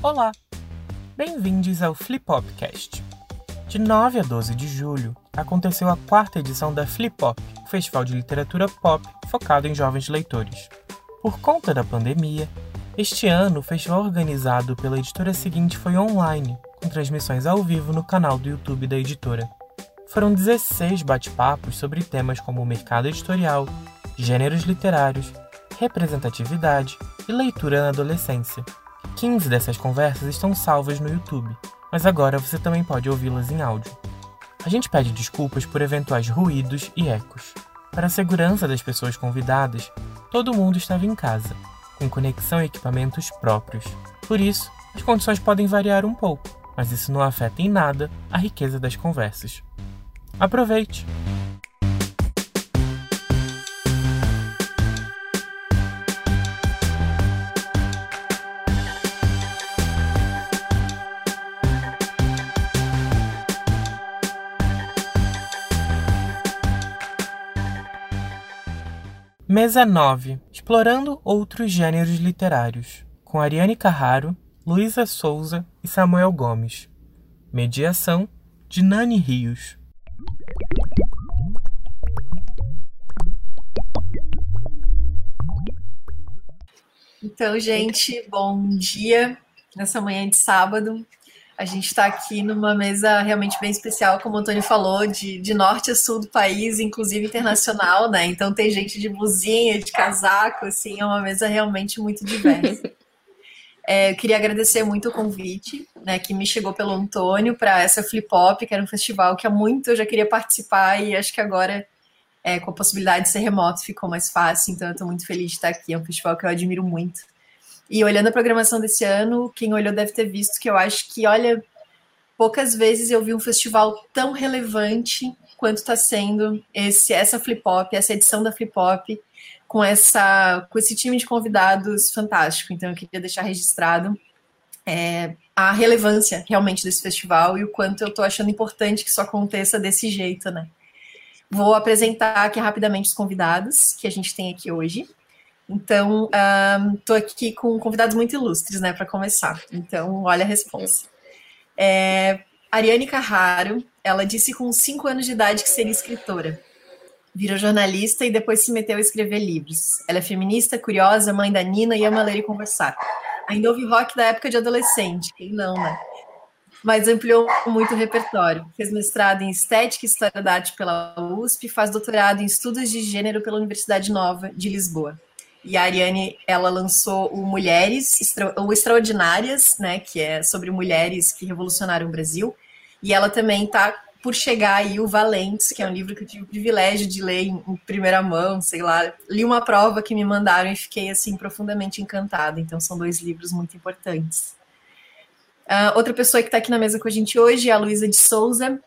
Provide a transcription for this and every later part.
Olá! Bem-vindos ao Flipopcast. De 9 a 12 de julho, aconteceu a quarta edição da Flipop, festival de literatura pop focado em jovens leitores. Por conta da pandemia, este ano o festival organizado pela editora seguinte foi online, com transmissões ao vivo no canal do YouTube da editora. Foram 16 bate-papos sobre temas como mercado editorial, gêneros literários, representatividade e leitura na adolescência. 15 dessas conversas estão salvas no YouTube, mas agora você também pode ouvi-las em áudio. A gente pede desculpas por eventuais ruídos e ecos. Para a segurança das pessoas convidadas, todo mundo estava em casa, com conexão e equipamentos próprios. Por isso, as condições podem variar um pouco, mas isso não afeta em nada a riqueza das conversas. Aproveite! Mesa 9 Explorando outros gêneros literários, com Ariane Carraro, Luísa Souza e Samuel Gomes. Mediação de Nani Rios. Então, gente, bom dia nessa manhã de sábado. A gente está aqui numa mesa realmente bem especial, como o Antônio falou, de, de norte a sul do país, inclusive internacional, né? Então tem gente de blusinha, de casaco, assim, é uma mesa realmente muito diversa. É, eu queria agradecer muito o convite, né, que me chegou pelo Antônio para essa Flip Hop, que era um festival que há muito eu já queria participar e acho que agora, é, com a possibilidade de ser remoto, ficou mais fácil. Então, eu estou muito feliz de estar aqui. É um festival que eu admiro muito. E olhando a programação desse ano, quem olhou deve ter visto que eu acho que, olha, poucas vezes eu vi um festival tão relevante quanto está sendo esse, essa Flip Hop, essa edição da Flip Hop, com, essa, com esse time de convidados fantástico. Então, eu queria deixar registrado é, a relevância realmente desse festival e o quanto eu estou achando importante que isso aconteça desse jeito, né? Vou apresentar aqui rapidamente os convidados que a gente tem aqui hoje. Então, estou um, aqui com convidados muito ilustres, né, para começar. Então, olha a resposta. É, Ariane Carraro, ela disse com 5 anos de idade que seria escritora. Virou jornalista e depois se meteu a escrever livros. Ela é feminista, curiosa, mãe da Nina e ama ler e conversar. Ainda ouve rock da época de adolescente, quem não, né? Mas ampliou muito o repertório. Fez mestrado em Estética e História da Arte pela USP, faz doutorado em Estudos de Gênero pela Universidade Nova de Lisboa. E a Ariane, ela lançou o Mulheres, o Extraordinárias, né, que é sobre mulheres que revolucionaram o Brasil. E ela também está por chegar aí o Valentes, que é um livro que eu tive o privilégio de ler em, em, primeira mão, sei lá. Li uma prova que me mandaram e fiquei, assim, profundamente encantada. Então, são dois livros muito importantes. Uh, outra pessoa que está aqui na mesa com a gente hoje é a Luísa de Souza,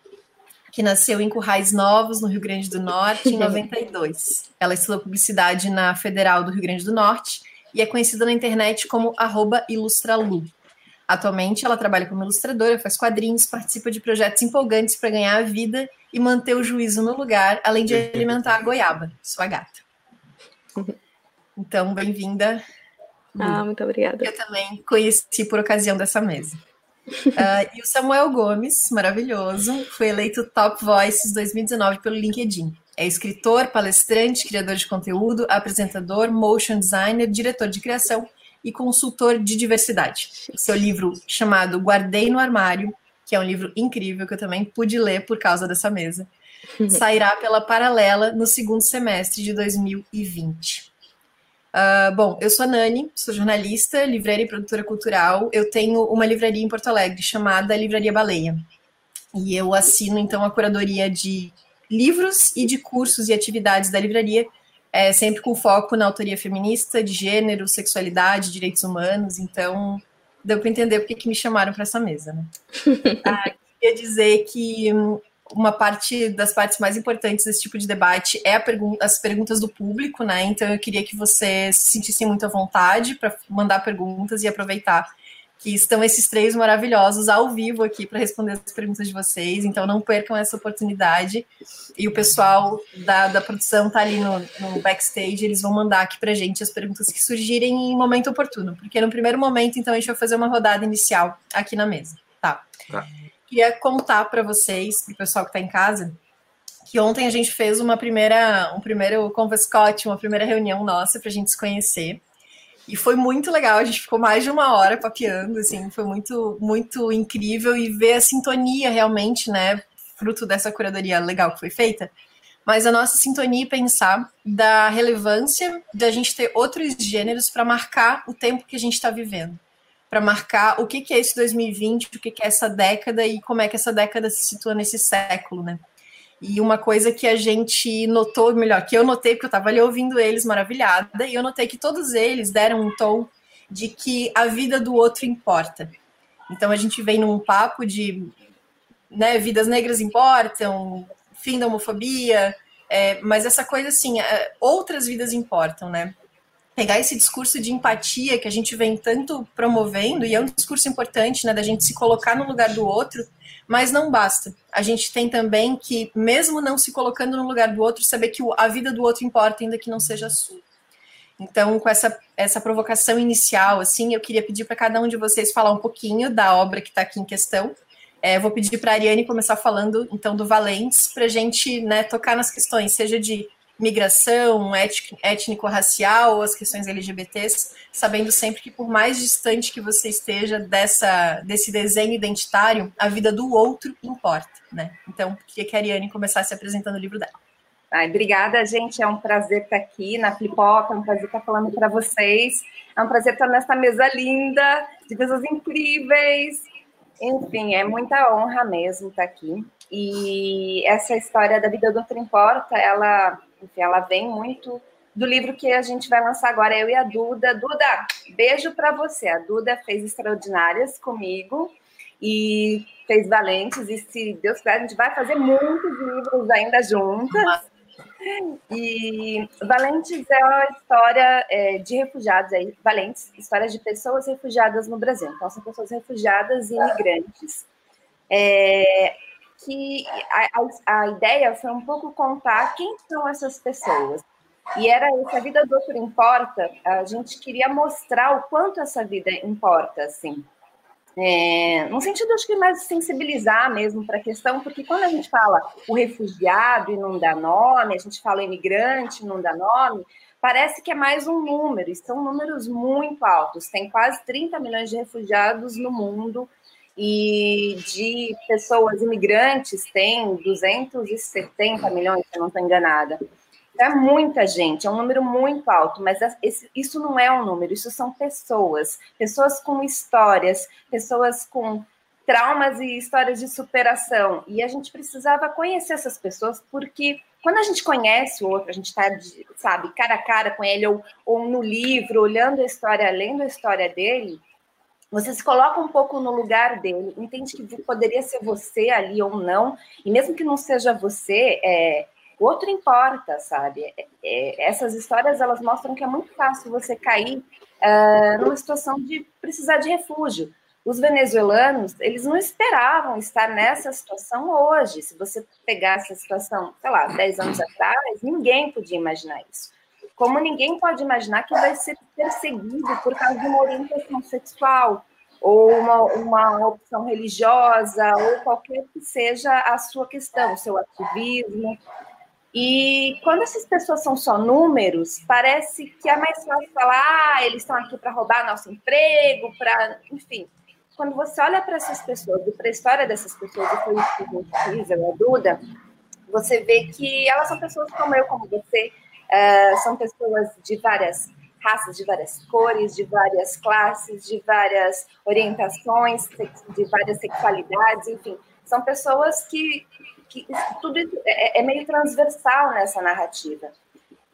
que nasceu em Currais Novos, no Rio Grande do Norte, em 92. Ela estudou publicidade na Federal do Rio Grande do Norte e é conhecida na internet como ilustralu. Atualmente, ela trabalha como ilustradora, faz quadrinhos, participa de projetos empolgantes para ganhar a vida e manter o juízo no lugar, além de alimentar a goiaba, sua gata. Então, bem-vinda. Ah, muito obrigada. Eu também conheci por ocasião dessa mesa. Uh, e o Samuel Gomes, maravilhoso, foi eleito Top Voices 2019 pelo LinkedIn. É escritor, palestrante, criador de conteúdo, apresentador, motion designer, diretor de criação e consultor de diversidade. Seu livro chamado Guardei no Armário, que é um livro incrível que eu também pude ler por causa dessa mesa, sairá pela Paralela no segundo semestre de 2020. Uh, bom, eu sou a Nani, sou jornalista, livreira e produtora cultural. Eu tenho uma livraria em Porto Alegre chamada Livraria Baleia. E eu assino, então, a curadoria de livros e de cursos e atividades da livraria, é, sempre com foco na autoria feminista, de gênero, sexualidade, direitos humanos. Então, deu para entender porque que me chamaram para essa mesa. Né? ah, queria dizer que hum, uma parte das partes mais importantes desse tipo de debate é pergun as perguntas do público, né? Então eu queria que você se sentisse muito à vontade para mandar perguntas e aproveitar que estão esses três maravilhosos ao vivo aqui para responder as perguntas de vocês. Então não percam essa oportunidade. E o pessoal da, da produção tá ali no, no backstage, eles vão mandar aqui para gente as perguntas que surgirem em momento oportuno, porque no primeiro momento, então, a gente vai fazer uma rodada inicial aqui na mesa. Tá. tá. Queria contar para vocês, para o pessoal que está em casa, que ontem a gente fez uma primeira, um primeiro converscote, uma primeira reunião nossa para a gente se conhecer. E foi muito legal, a gente ficou mais de uma hora papeando, assim, foi muito, muito incrível e ver a sintonia realmente, né, fruto dessa curadoria legal que foi feita, mas a nossa sintonia e pensar da relevância da gente ter outros gêneros para marcar o tempo que a gente está vivendo, para marcar o que, que é esse 2020, o que, que é essa década e como é que essa década se situa nesse século, né? E uma coisa que a gente notou, melhor, que eu notei, porque eu estava ali ouvindo eles maravilhada, e eu notei que todos eles deram um tom de que a vida do outro importa. Então a gente vem num papo de né, vidas negras importam, fim da homofobia, é, mas essa coisa assim, é, outras vidas importam, né? Pegar esse discurso de empatia que a gente vem tanto promovendo, e é um discurso importante, né, da gente se colocar no lugar do outro, mas não basta. A gente tem também que, mesmo não se colocando no lugar do outro, saber que a vida do outro importa, ainda que não seja a sua. Então, com essa, essa provocação inicial, assim, eu queria pedir para cada um de vocês falar um pouquinho da obra que está aqui em questão. É, vou pedir para a Ariane começar falando, então, do Valentes, para a gente né, tocar nas questões, seja de migração, étnico-racial as questões LGBTs, sabendo sempre que por mais distante que você esteja dessa, desse desenho identitário, a vida do outro importa, né? Então, queria que a Ariane começasse apresentando o livro dela. Ai, obrigada, gente. É um prazer estar aqui na Flipop, é um prazer estar falando para vocês. É um prazer estar nessa mesa linda, de pessoas incríveis. Enfim, é muita honra mesmo estar aqui. E essa história da vida do outro importa, ela enfim, ela vem muito do livro que a gente vai lançar agora, eu e a Duda. Duda, beijo para você. A Duda fez Extraordinárias comigo e fez Valentes, e se Deus quiser, a gente vai fazer muitos livros ainda juntas. E Valentes é uma história é, de refugiados aí, Valentes, histórias de pessoas refugiadas no Brasil. Então, são pessoas refugiadas e imigrantes. É, que a, a, ideia foi um pouco contar quem são essas pessoas. E era isso, a vida do outro importa, a gente queria mostrar o quanto essa vida importa, assim. É, no sentido, acho que mais sensibilizar mesmo para a questão, porque quando a gente fala o refugiado e não dá nome, a gente fala imigrante e não dá nome, parece que é mais um número, e são números muito altos. Tem quase 30 milhões de refugiados no mundo, e de pessoas imigrantes tem 270 milhões, se eu não estou enganada. É muita gente, é um número muito alto, mas isso não é um número, isso são pessoas, pessoas com histórias, pessoas com traumas e histórias de superação. E a gente precisava conhecer essas pessoas, porque quando a gente conhece o outro, a gente está, sabe, cara a cara com ele, ou, ou no livro, olhando a história, lendo a história dele, você se coloca um pouco no lugar dele, entende que poderia ser você ali ou não, e mesmo que não seja você, é, outro importa, sabe? É, é, essas histórias elas mostram que é muito fácil você cair é, numa situação de precisar de refúgio. Os venezuelanos, eles não esperavam estar nessa situação hoje. Se você pegar essa situação, sei lá, 10 anos atrás, ninguém podia imaginar isso. Como ninguém pode imaginar que vai ser perseguido por causa de uma orientação sexual, ou uma, uma opção religiosa, ou qualquer que seja a sua questão, o seu ativismo. E quando essas pessoas são só números, parece que é mais fácil falar, ah, eles estão aqui para roubar nosso emprego, para. Enfim. Quando você olha para essas pessoas para a história dessas pessoas, e foi isso que a gente fez, a Duda, você vê que elas são pessoas como eu, como você, Uh, são pessoas de várias raças, de várias cores, de várias classes, de várias orientações, de várias sexualidades, enfim. São pessoas que, que tudo isso é, é meio transversal nessa narrativa.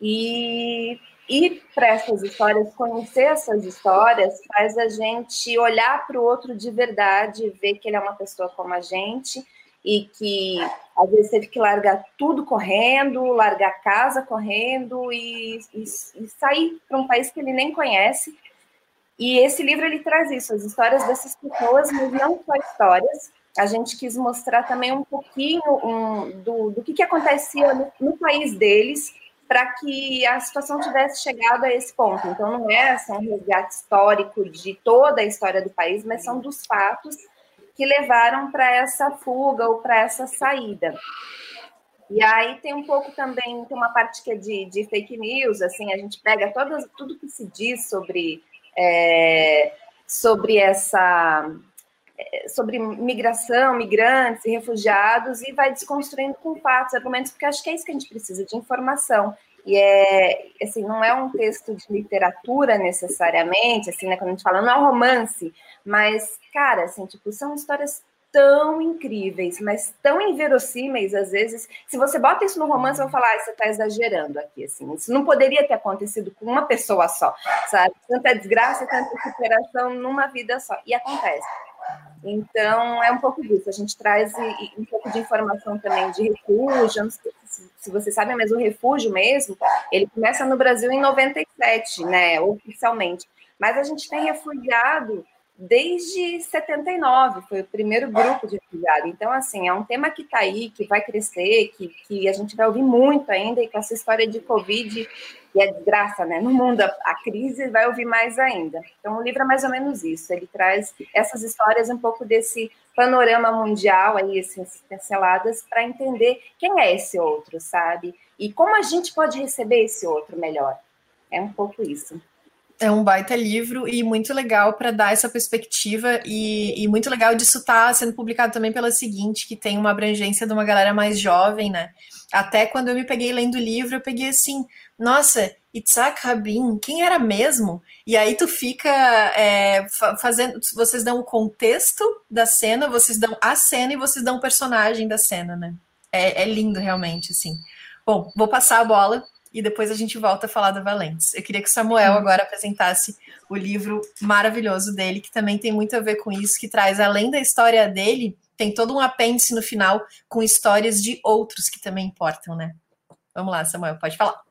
E ir para essas histórias, conhecer essas histórias, faz a gente olhar para o outro de verdade, ver que ele é uma pessoa como a gente e que às vezes teve que largar tudo correndo, largar casa correndo e, e, e sair para um país que ele nem conhece E esse livro ele traz isso, as histórias dessas pessoas, mas não só histórias. A gente quis mostrar também um pouquinho um, do, do que, que acontecia no, no país deles para que a situação tivesse chegado a esse ponto. Então, não é assim, um resgate histórico de toda a história do país, mas são dos fatos que levaram para essa fuga ou para essa saída. E aí tem um pouco também, tem uma parte que é de, de fake news, assim, a gente pega todas, tudo que se diz sobre, é, sobre essa é, sobre migração, migrantes e refugiados e vai desconstruindo com fatos, argumentos, porque acho que é isso que a gente precisa de informação. E é assim, não é um texto de literatura necessariamente, assim, né? Quando a gente fala, não é um romance, mas, cara, assim, tipo, são histórias tão incríveis, mas tão inverossímeis às vezes. Se você bota isso no romance, vou falar, ah, você está exagerando aqui, assim. Isso não poderia ter acontecido com uma pessoa só, sabe? Tanta desgraça, tanta superação numa vida só. E acontece. Então, é um pouco disso. A gente traz um pouco de informação também de refúgio. Não sei se vocês sabem, mas o refúgio mesmo, ele começa no Brasil em 97, né, oficialmente. Mas a gente tem refugiado desde 79, foi o primeiro grupo de refugiados. Então, assim, é um tema que está aí, que vai crescer, que, que a gente vai ouvir muito ainda, e com essa história de Covid, e a desgraça né, no mundo, a, a crise, vai ouvir mais ainda. Então, o livro é mais ou menos isso, ele traz essas histórias, um pouco desse panorama mundial, aí, essas pinceladas, para entender quem é esse outro, sabe? E como a gente pode receber esse outro melhor. É um pouco isso. É um baita livro e muito legal para dar essa perspectiva e, e, muito legal disso estar tá sendo publicado também pela seguinte, que tem uma abrangência de uma galera mais jovem, né? Até quando eu me peguei lendo o livro, eu peguei assim, nossa, Itzhak Rabin, quem era mesmo? E aí tu fica é, fazendo, vocês dão o contexto da cena, vocês dão a cena e vocês dão o personagem da cena, né? É, é lindo realmente, assim. Bom, vou passar a bola e depois a gente volta a falar da Valentes. Eu queria que o Samuel agora apresentasse o livro maravilhoso dele, que também tem muito a ver com isso, que traz, além da história dele, tem todo um apêndice no final com histórias de outros que também importam, né? Vamos lá, Samuel, pode falar.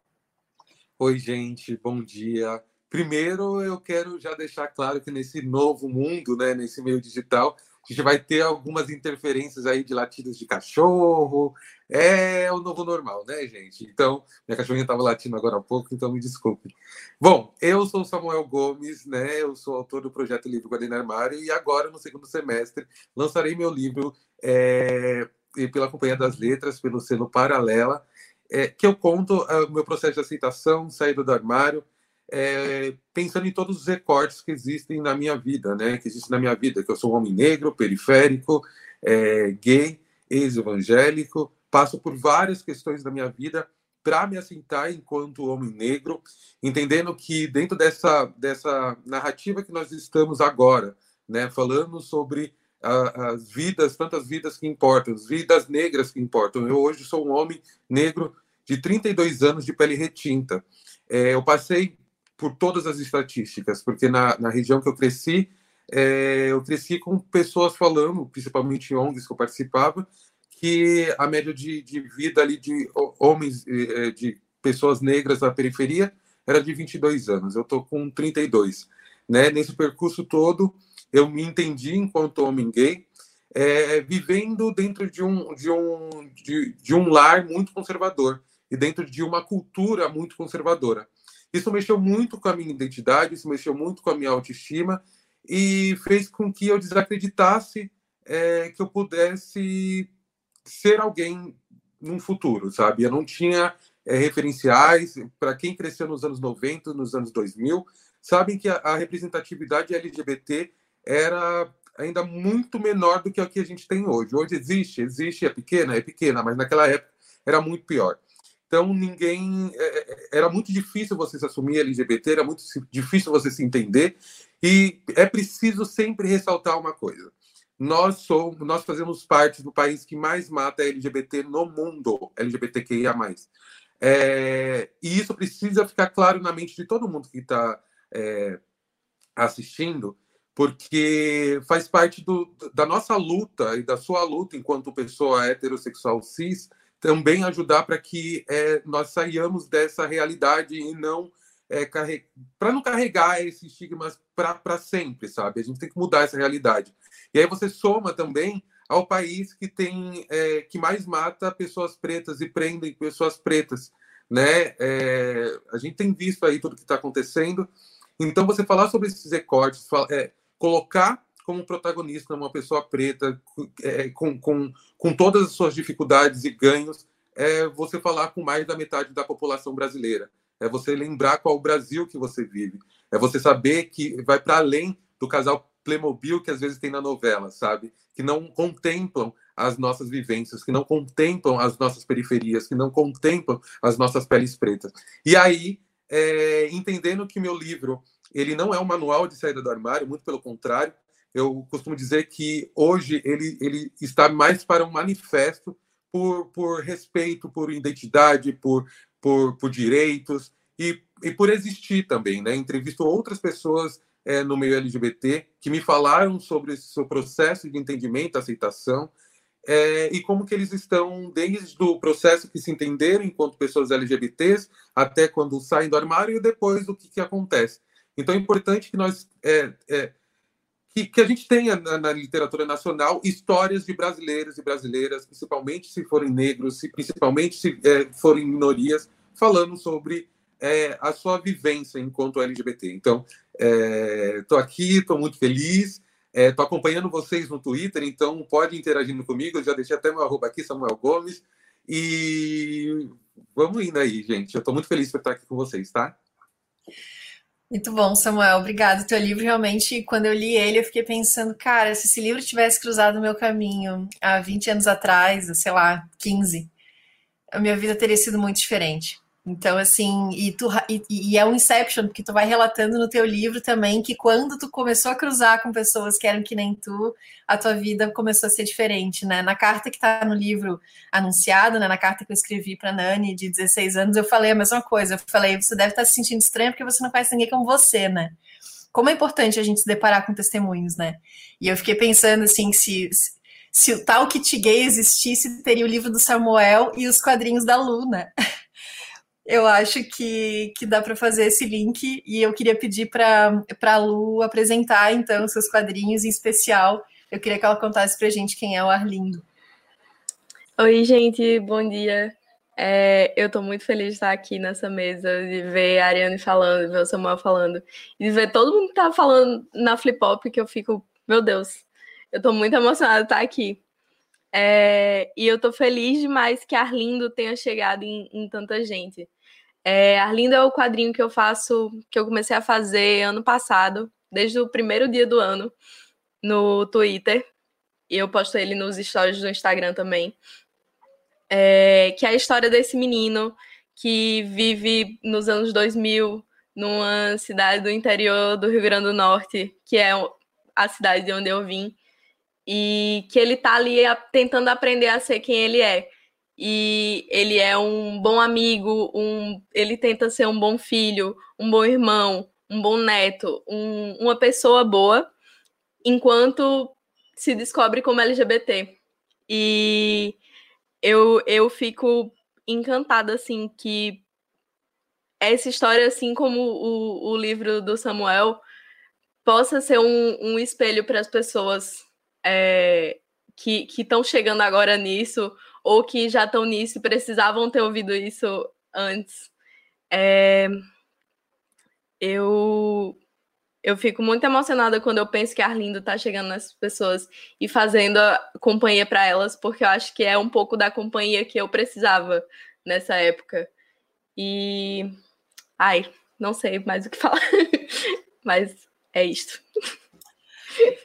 Oi, gente, bom dia. Primeiro, eu quero já deixar claro que nesse novo mundo, né, nesse meio digital, a gente vai ter algumas interferências aí de latidos de cachorro. É o novo normal, né, gente? Então, minha cachorrinha estava latindo agora há pouco, então me desculpe. Bom, eu sou Samuel Gomes, né? Eu sou autor do projeto Livro Guardiã Armário e agora, no segundo semestre, lançarei meu livro é, pela Companhia das Letras, pelo selo Paralela, é, que eu conto é, o meu processo de aceitação, saída do armário, é, pensando em todos os recortes que existem na minha vida, né? Que existem na minha vida, que eu sou um homem negro, periférico, é, gay, ex-evangélico, passo por várias questões da minha vida para me assentar enquanto homem negro, entendendo que dentro dessa dessa narrativa que nós estamos agora, né? Falando sobre a, as vidas, tantas vidas que importam, as vidas negras que importam. Eu hoje sou um homem negro de 32 anos de pele retinta. É, eu passei por todas as estatísticas, porque na, na região que eu cresci, é, eu cresci com pessoas falando, principalmente ONGs que eu participava, que a média de, de vida ali de homens, é, de pessoas negras na periferia, era de 22 anos. Eu estou com 32. Né? Nesse percurso todo, eu me entendi enquanto homem gay, é, vivendo dentro de um, de, um, de, de um lar muito conservador e dentro de uma cultura muito conservadora. Isso mexeu muito com a minha identidade, isso mexeu muito com a minha autoestima e fez com que eu desacreditasse é, que eu pudesse ser alguém num futuro, sabe? Eu não tinha é, referenciais. Para quem cresceu nos anos 90, nos anos 2000, sabem que a, a representatividade LGBT era ainda muito menor do que a que a gente tem hoje. Hoje existe, existe, é pequena, é pequena, mas naquela época era muito pior. Então, ninguém. É, é, era muito difícil você se assumir LGBT, era muito difícil você se entender. E é preciso sempre ressaltar uma coisa: nós somos, nós fazemos parte do país que mais mata LGBT no mundo, LGBTQIA. É, e isso precisa ficar claro na mente de todo mundo que está é, assistindo, porque faz parte do, da nossa luta e da sua luta enquanto pessoa heterossexual cis também ajudar para que é, nós saiamos dessa realidade e não é, carre... para não carregar esse estigma para sempre, sabe? A gente tem que mudar essa realidade. E aí você soma também ao país que tem é, que mais mata pessoas pretas e prendem pessoas pretas, né? É, a gente tem visto aí tudo que está acontecendo. Então você falar sobre esses recortes, é, colocar como protagonista uma pessoa preta é, com, com, com todas as suas dificuldades e ganhos, é você falar com mais da metade da população brasileira. É você lembrar qual o Brasil que você vive. É você saber que vai para além do casal Playmobil que às vezes tem na novela, sabe? Que não contemplam as nossas vivências, que não contemplam as nossas periferias, que não contemplam as nossas peles pretas. E aí, é, entendendo que meu livro ele não é um manual de saída do armário, muito pelo contrário, eu costumo dizer que hoje ele, ele está mais para um manifesto por, por respeito, por identidade, por, por, por direitos e, e por existir também. Né? Entrevisto outras pessoas é, no meio LGBT que me falaram sobre esse seu processo de entendimento, aceitação, é, e como que eles estão desde o processo que se entenderam enquanto pessoas LGBTs até quando saem do armário e depois do que, que acontece. Então é importante que nós é, é que, que a gente tenha na, na, literatura nacional histórias de brasileiros e brasileiras, principalmente se forem negros, se, principalmente se é, forem minorias, falando sobre é, a sua vivência enquanto LGBT. Então, estou é, aqui, estou muito feliz, estou é, acompanhando vocês no Twitter, então pode interagindo comigo, eu já deixei até meu arroba aqui, Samuel Gomes, e vamos indo aí, gente. Eu estou muito feliz por estar aqui com vocês, tá? Muito bom, Samuel. Obrigado. Teu livro realmente, quando eu li ele, eu fiquei pensando, cara, se esse livro tivesse cruzado o meu caminho há 20 anos atrás, sei lá, 15, a minha vida teria sido muito diferente. Então, assim, e, tu, e, e, é um Inception, porque tu vai relatando no teu livro também que quando tu começou a cruzar com pessoas que eram que nem tu, a tua vida começou a ser diferente, né? Na carta que tá no livro anunciado, né? Na carta que eu escrevi pra Nani, de 16 anos, eu falei a mesma coisa. Eu falei, você deve estar tá se sentindo estranho porque você não conhece ninguém como você, né? Como é importante a gente se deparar com testemunhos, né? E eu fiquei pensando, assim, se, se o tal kit gay existisse, teria o livro do Samuel e os quadrinhos da Luna. eu acho que, que dá para fazer esse link e eu queria pedir para a Lu apresentar então seus quadrinhos em especial. Eu queria que ela contasse para gente quem é o Arlindo. Oi, gente, bom dia. É, eu estou muito feliz de estar aqui nessa mesa, de ver a Ariane falando, ver o Samuel falando, e de ver todo mundo que tá falando na Flip Hop, que eu fico, meu Deus, eu estou muito emocionada de estar aqui. É, e eu estou feliz demais que Arlindo tenha chegado em, em tanta gente. É, Arlindo é o quadrinho que eu faço, que eu comecei a fazer ano passado, desde o primeiro dia do ano, no Twitter. E eu posto ele nos stories do Instagram também. É, que é a história desse menino que vive nos anos 2000 numa cidade do interior do Rio Grande do Norte, que é a cidade de onde eu vim, e que ele tá ali tentando aprender a ser quem ele é e ele é um bom amigo, um, ele tenta ser um bom filho, um bom irmão, um bom neto, um, uma pessoa boa, enquanto se descobre como LGBT. E eu, eu fico encantada, assim, que essa história, assim como o, o livro do Samuel, possa ser um, um espelho para as pessoas é, que estão chegando agora nisso, ou que já estão nisso e precisavam ter ouvido isso antes. É... Eu eu fico muito emocionada quando eu penso que Arlindo está chegando nessas pessoas e fazendo companhia para elas, porque eu acho que é um pouco da companhia que eu precisava nessa época. E ai, não sei mais o que falar, mas é isto.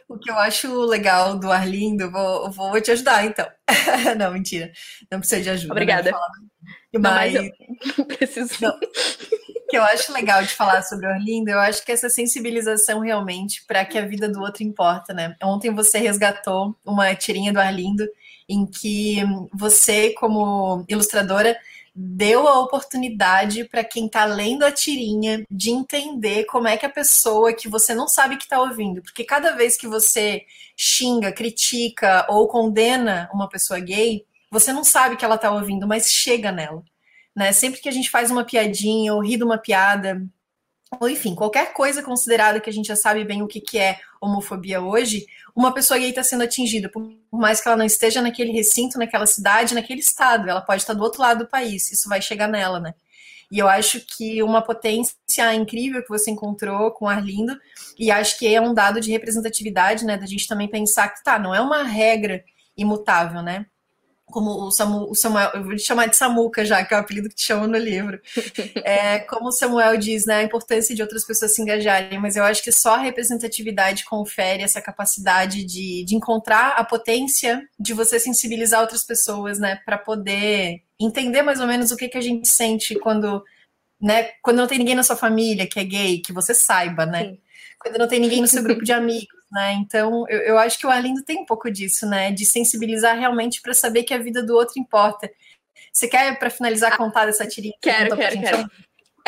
O que eu acho legal do Arlindo, vou, vou te ajudar então. não, mentira. Não precisa de ajuda. Né, Obrigada. Mas, mas eu preciso. Não. O que eu acho legal de falar sobre o Arlindo, eu acho que essa sensibilização realmente para que a vida do outro importa, né? Ontem você resgatou uma tirinha do Arlindo em que você, como ilustradora, deu a oportunidade para quem está lendo a tirinha de entender como é que a pessoa que você não sabe que está ouvindo, porque cada vez que você xinga, critica ou condena uma pessoa gay, você não sabe que ela está ouvindo, mas chega nela. Né? Sempre que a gente faz uma piadinha ou ri de uma piada, ou enfim, qualquer coisa considerada que a gente já sabe bem o que, que é homofobia hoje, uma pessoa gay está sendo atingida, por mais que ela não esteja naquele recinto, naquela cidade, naquele estado, ela pode estar do outro lado do país, isso vai chegar nela, né? E eu acho que uma potência incrível que você encontrou com Arlindo, e acho que é um dado de representatividade, né, da gente também pensar que, tá, não é uma regra imutável, né? Como o, Samu, o Samuel, eu vou te chamar de Samuca já, que é o apelido que te chama no livro. É, como o Samuel diz, né, a importância de outras pessoas se engajarem, mas eu acho que só a representatividade confere essa capacidade de, de encontrar a potência de você sensibilizar outras pessoas, né, para poder entender mais ou menos o que, que a gente sente quando, né, quando não tem ninguém na sua família que é gay, que você saiba, né? Sim. Quando não tem ninguém no seu grupo de amigos né? Então, eu, eu acho que o Arlindo tem um pouco disso, né? De sensibilizar realmente para saber que a vida do outro importa. Você quer, para finalizar, contar dessa tirinha? Quero, quero, quero.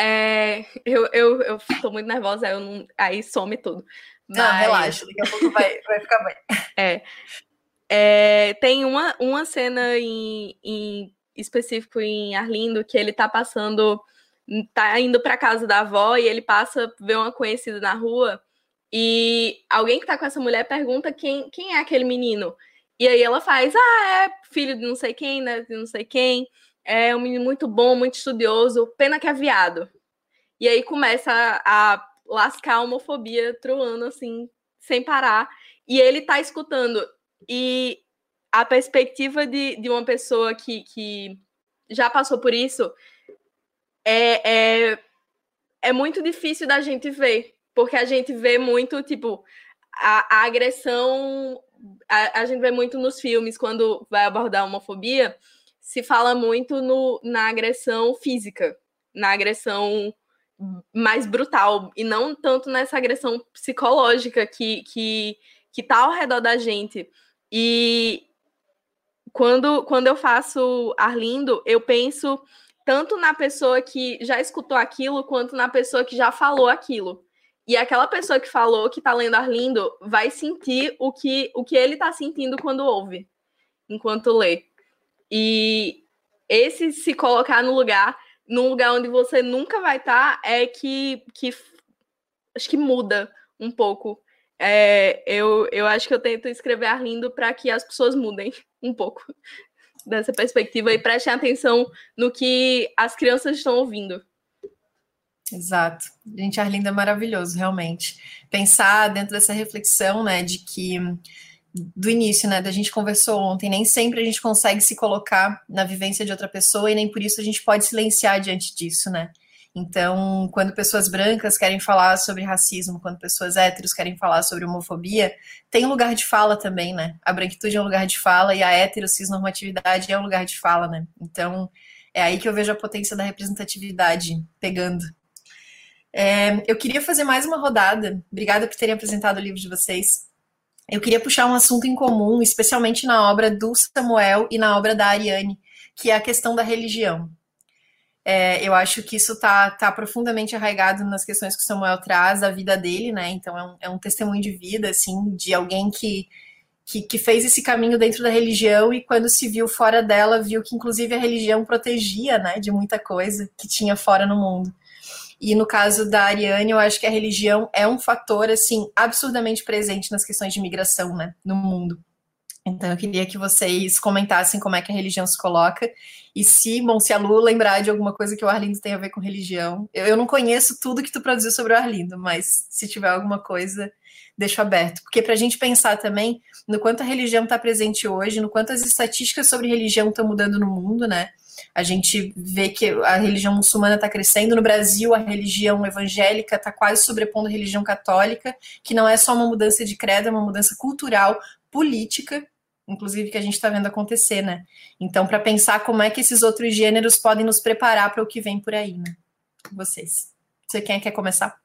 É, eu, eu, eu tô muito nervosa, eu não, aí some tudo. Mas... Não, relaxa, daqui a pouco vai, vai ficar bem. É, é, tem uma, uma cena em, em específico em Arlindo que ele tá passando, tá indo para casa da avó e ele passa, vê uma conhecida na rua e alguém que tá com essa mulher pergunta quem, quem é aquele menino. E aí ela faz, ah, é filho de não sei quem, né? De não sei quem. É um menino muito bom, muito estudioso, pena que é viado. E aí começa a, a lascar a homofobia truando assim, sem parar. E ele tá escutando. E a perspectiva de, de uma pessoa que, que já passou por isso é, é, é muito difícil da gente ver porque a gente vê muito, tipo, a, a agressão. A, a, gente vê muito nos filmes, quando vai abordar a homofobia, se fala muito no, na agressão física, na agressão mais brutal, e não tanto nessa agressão psicológica que, que, que tá ao redor da gente. E quando, quando eu faço Arlindo, eu penso tanto na pessoa que já escutou aquilo, quanto na pessoa que já falou aquilo. E aquela pessoa que falou que tá lendo Arlindo vai sentir o que, o que ele tá sentindo quando ouve, enquanto lê. E esse se colocar no lugar, num lugar onde você nunca vai estar, tá, é que, que acho que muda um pouco. É, eu, eu acho que eu tento escrever Arlindo para que as pessoas mudem um pouco dessa perspectiva e prestem atenção no que as crianças estão ouvindo. Exato. Gente, Arlinda é maravilhoso, realmente. Pensar dentro dessa reflexão, né, de que do início, né, da gente conversou ontem, nem sempre a gente consegue se colocar na vivência de outra pessoa e nem por isso a gente pode silenciar diante disso, né? Então, quando pessoas brancas querem falar sobre racismo, quando pessoas héteros querem falar sobre homofobia, tem um lugar de fala também, né? A branquitude é um lugar de fala e a hétero cisnormatividade é um lugar de fala, né? Então, é aí que eu vejo a potência da representatividade pegando. É, eu queria fazer mais uma rodada. Obrigada por terem apresentado o livro de vocês. Eu queria puxar um assunto em comum, especialmente na obra do Samuel e na obra da Ariane, que é a questão da religião. É, eu acho que isso está tá profundamente arraigado nas questões que o Samuel traz da vida dele, né? Então é um, é um testemunho de vida, assim, de alguém que, que, que, fez esse caminho dentro da religião e quando se viu fora dela, viu que inclusive a religião protegia, né, de muita coisa que tinha fora no mundo. E no caso da Ariane, eu acho que a religião é um fator assim absurdamente presente nas questões de migração, né, no mundo. Então eu queria que vocês comentassem como é que a religião se coloca e se, bom, se a Lu lembrar de alguma coisa que o Arlindo tem a ver com religião. Eu, eu não conheço tudo que tu produziu sobre o Arlindo, mas se tiver alguma coisa, deixo aberto. Porque para a gente pensar também no quanto a religião está presente hoje, no quanto as estatísticas sobre religião estão mudando no mundo, né? A gente vê que a religião muçulmana está crescendo. No Brasil, a religião evangélica está quase sobrepondo a religião católica, que não é só uma mudança de credo, é uma mudança cultural, política, inclusive, que a gente está vendo acontecer, né? Então, para pensar como é que esses outros gêneros podem nos preparar para o que vem por aí, né? Vocês. Você quem quer começar?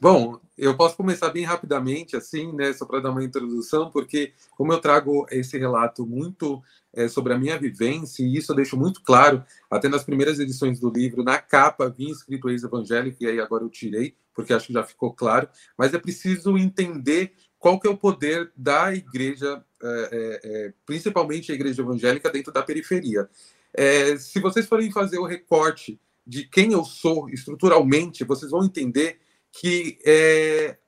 Bom, eu posso começar bem rapidamente, assim, né, só para dar uma introdução, porque como eu trago esse relato muito é, sobre a minha vivência, e isso eu deixo muito claro, até nas primeiras edições do livro, na capa vinha escrito ex-evangélico, e aí agora eu tirei, porque acho que já ficou claro, mas é preciso entender qual que é o poder da igreja, é, é, principalmente a igreja evangélica, dentro da periferia. É, se vocês forem fazer o recorte de quem eu sou estruturalmente, vocês vão entender que é,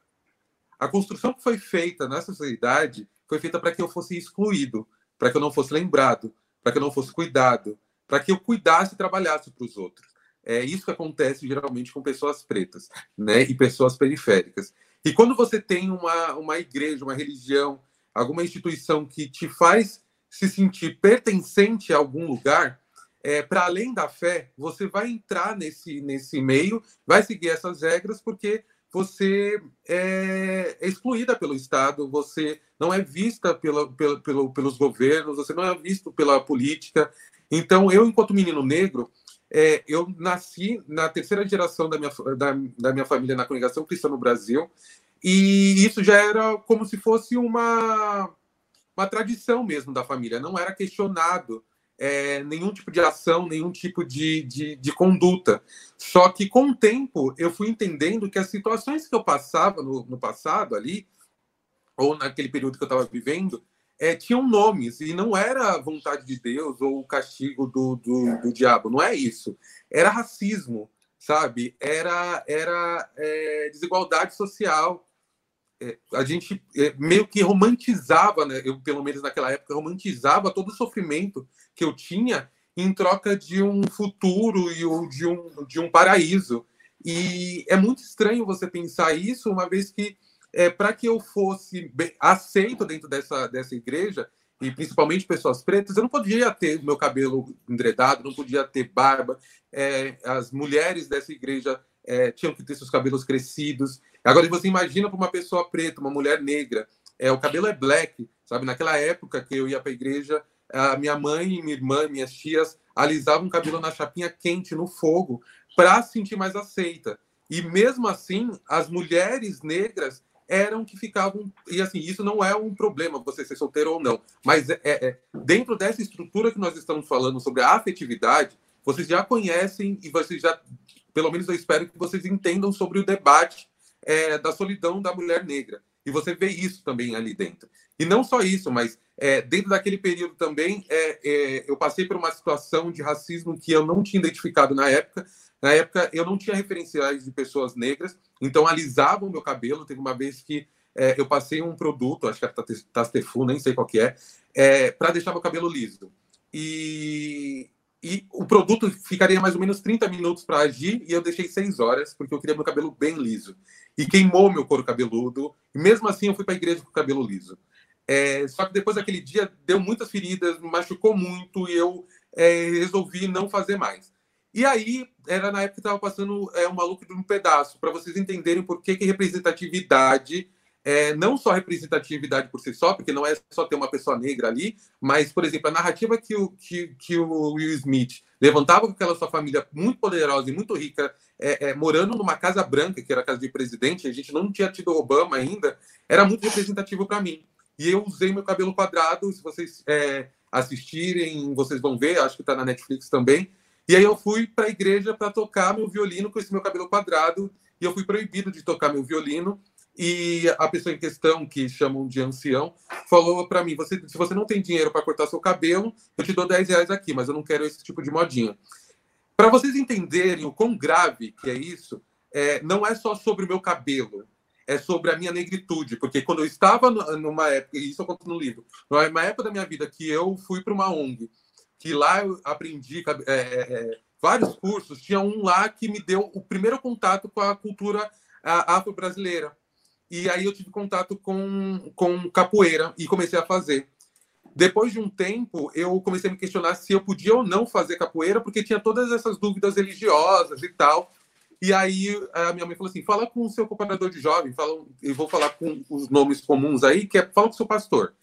a construção que foi feita nessa sociedade foi feita para que eu fosse excluído, para que eu não fosse lembrado, para que eu não fosse cuidado, para que eu cuidasse e trabalhasse para os outros. É isso que acontece geralmente com pessoas pretas, né, e pessoas periféricas. E quando você tem uma, uma igreja, uma religião, alguma instituição que te faz se sentir pertencente a algum lugar, é, para além da fé, você vai entrar nesse, nesse meio, vai seguir essas regras, porque você é, excluída pelo Estado, você não é vista pela, pela, pelo, pelos governos, você não é visto pela política. Então, eu, enquanto menino negro, é, eu nasci na terceira geração da minha, da, da minha família na congregação cristã no Brasil, e isso já era como se fosse uma, uma tradição mesmo da família, não era questionado é, nenhum tipo de ação, nenhum tipo de, de, de, conduta. Só que com o tempo eu fui entendendo que as situações que eu passava no, no passado ali, ou naquele período que eu estava vivendo, é, tinham nomes e não era vontade de Deus ou o castigo do, do, do diabo, não é isso. Era racismo, sabe? Era, era é, desigualdade social, é, a gente é, meio que romantizava, né? eu pelo menos naquela época romantizava todo o sofrimento que eu tinha em troca de um futuro e de um, de um paraíso. E é muito estranho você pensar isso, uma vez que é, para que eu fosse aceito dentro dessa, dessa igreja, e principalmente pessoas pretas, eu não podia ter meu cabelo endredado, não podia ter barba. É, as mulheres dessa igreja é, tinham que ter seus cabelos crescidos. Agora, você imagina para uma pessoa preta, uma mulher negra, é, o cabelo é black, sabe? Naquela época que eu ia para a igreja, a minha mãe, minha irmã, minhas tias alisavam o cabelo na chapinha quente, no fogo, para sentir mais aceita. E mesmo assim, as mulheres negras eram que ficavam. E assim, isso não é um problema, você ser solteiro ou não. Mas é, é, dentro dessa estrutura que nós estamos falando sobre a afetividade, vocês já conhecem e vocês já pelo menos eu espero que vocês entendam sobre o debate é, da solidão da mulher negra. E você vê isso também ali dentro. E não só isso, mas é, dentro daquele período também, é, é, eu passei por uma situação de racismo que eu não tinha identificado na época. Na época, eu não tinha referenciais de pessoas negras, então alisavam meu cabelo. Teve uma vez que é, eu passei um produto, acho que era Tastefu, nem sei qual que é, é para deixar meu cabelo liso. E, e o produto ficaria mais ou menos 30 minutos para agir e eu deixei 6 horas porque eu queria meu cabelo bem liso. E queimou meu couro cabeludo. E mesmo assim eu fui para a igreja com o cabelo liso. É, só que depois daquele dia deu muitas feridas, me machucou muito e eu é, resolvi não fazer mais. E aí, era na época que estava passando é, o maluco de um pedaço, para vocês entenderem por que, que representatividade é, não só representatividade por si só, porque não é só ter uma pessoa negra ali, mas, por exemplo, a narrativa que o, que, que o Will Smith levantava com aquela sua família muito poderosa e muito rica, é, é, morando numa casa branca, que era a casa de presidente, a gente não tinha tido Obama ainda, era muito representativo para mim. E eu usei meu cabelo quadrado, se vocês é, assistirem, vocês vão ver, acho que está na Netflix também. E aí eu fui para a igreja para tocar meu violino com esse meu cabelo quadrado, e eu fui proibido de tocar meu violino, e a pessoa em questão, que chamam de ancião, falou para mim: você, se você não tem dinheiro para cortar seu cabelo, eu te dou 10 reais aqui, mas eu não quero esse tipo de modinha. Para vocês entenderem o quão grave que é isso, é, não é só sobre o meu cabelo, é sobre a minha negritude, porque quando eu estava numa época, e isso eu conto no livro, numa época da minha vida que eu fui para uma ONG, que lá eu aprendi é, é, é, vários cursos, tinha um lá que me deu o primeiro contato com a cultura afro-brasileira e aí eu tive contato com, com capoeira e comecei a fazer. Depois de um tempo, eu comecei a me questionar se eu podia ou não fazer capoeira, porque tinha todas essas dúvidas religiosas e tal. E aí a minha mãe falou assim: fala com o seu cooperador de jovem, fala, eu vou falar com os nomes comuns aí, que é fala com o seu pastor.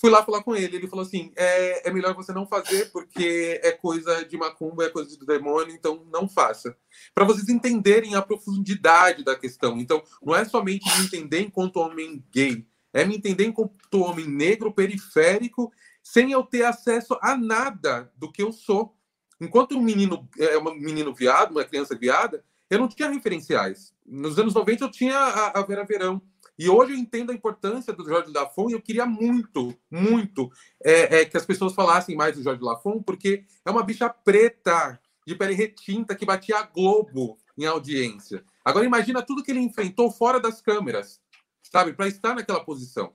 Fui lá falar com ele, ele falou assim: é, é melhor você não fazer, porque é coisa de macumba, é coisa do demônio, então não faça. Para vocês entenderem a profundidade da questão. Então, não é somente me entender enquanto homem gay, é me entender enquanto homem negro, periférico, sem eu ter acesso a nada do que eu sou. Enquanto um menino é um menino viado, uma criança viada, eu não tinha referenciais. Nos anos 90 eu tinha a, a Vera Verão, e hoje eu entendo a importância do Jorge Lafon e eu queria muito, muito é, é, que as pessoas falassem mais do Jorge Lafon, porque é uma bicha preta. de pele retinta que batia a Globo em audiência. Agora imagina tudo que ele enfrentou fora das câmeras, sabe, para estar naquela posição.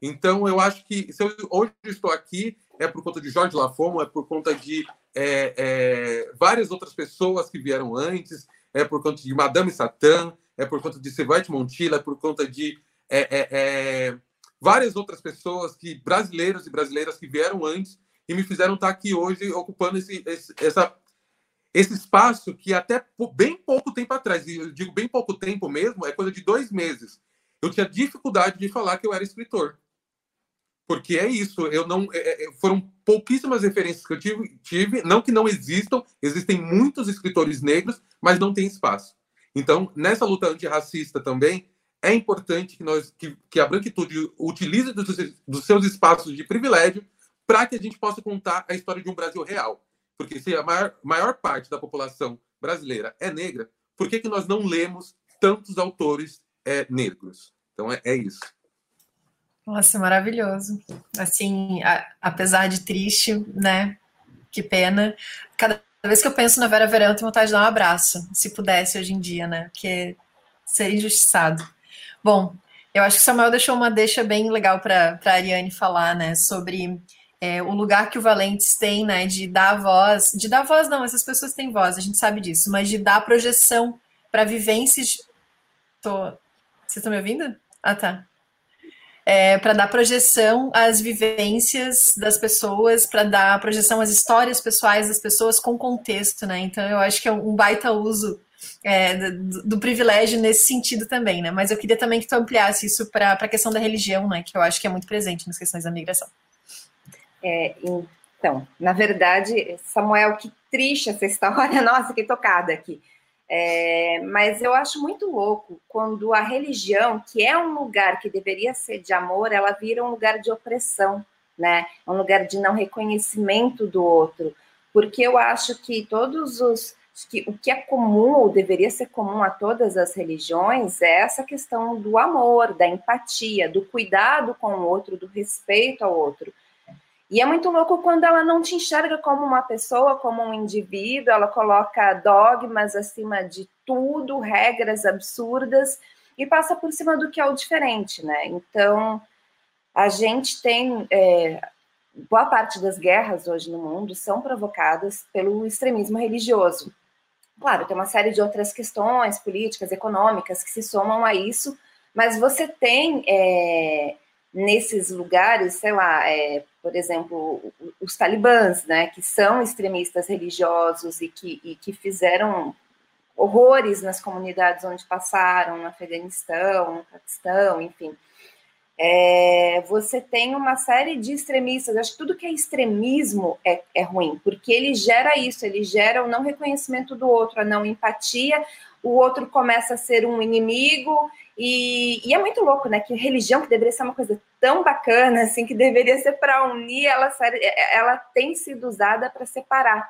Então eu acho que se eu hoje estou aqui é por conta de Jorge Lafon, é por conta de é, é, várias outras pessoas que vieram antes, é por conta de Madame Satã, é por conta de Silvete Montilla, é por conta de é, é, é, várias outras pessoas que brasileiros e brasileiras que vieram antes e me fizeram estar aqui hoje ocupando esse, esse, essa, esse espaço que até bem pouco tempo atrás, e eu digo bem pouco tempo mesmo, é coisa de dois meses, eu tinha dificuldade de falar que eu era escritor. Porque é isso, eu não é, é foram pouquíssimas referências que eu tive, tive, não que não existam, existem muitos escritores negros, mas não tem espaço. Então, nessa luta antirracista também, é importante que, nós, que, que a branquitude utilize dos, dos seus espaços de privilégio para que a gente possa contar a história de um Brasil real. Porque se a maior, maior parte da população brasileira é negra, por que, que nós não lemos tantos autores é, negros? Então, é, é isso. Nossa, maravilhoso. Assim, a, apesar de triste, né? Que pena. Cada vez que eu penso na Vera Verão, eu tenho vontade de dar um abraço, se pudesse hoje em dia, né? Porque seria injustiçado. Bom, eu acho que o Samuel deixou uma deixa bem legal para a Ariane falar, né, sobre é, o lugar que o Valentes tem, né, de dar voz, de dar voz não, essas pessoas têm voz, a gente sabe disso, mas de dar projeção para vivências. Tô... Vocês estão me ouvindo? Ah, tá. É, para dar projeção às vivências das pessoas, para dar projeção às histórias pessoais das pessoas com contexto, né? Então eu acho que é um baita uso é, do, do, privilégio nesse sentido também, né? Mas eu queria também que tu ampliasse isso para a questão da religião, né? Que eu acho que é muito presente nas questões da migração. É, então, na verdade, Samuel, que triste essa história, nossa, que tocada aqui. É, mas eu acho muito louco quando a religião, que é um lugar que deveria ser de amor, ela vira um lugar de opressão, né? Um lugar de não reconhecimento do outro. Porque eu acho que todos os que o que é comum ou deveria ser comum a todas as religiões é essa questão do amor, da empatia, do cuidado com o outro, do respeito ao outro. E é muito louco quando ela não te enxerga como uma pessoa, como um indivíduo, ela coloca dogmas acima de tudo, regras absurdas e passa por cima do que é o diferente, né? Então, a gente tem é, boa parte das guerras hoje no mundo são provocadas pelo extremismo religioso. Claro, tem uma série de outras questões políticas, econômicas que se somam a isso, mas você tem é, nesses lugares, sei lá, é, por exemplo, os talibãs, né, que são extremistas religiosos e que, e que fizeram horrores nas comunidades onde passaram, no Afeganistão, no Paquistão, enfim é, você tem uma série de extremistas. Acho que tudo que é extremismo é, é ruim, porque ele gera isso, ele gera o não reconhecimento do outro, a não empatia, o outro começa a ser um inimigo, e, e, é muito louco, né? Que religião, que deveria ser uma coisa tão bacana, assim, que deveria ser para unir, ela, ela tem sido usada para separar.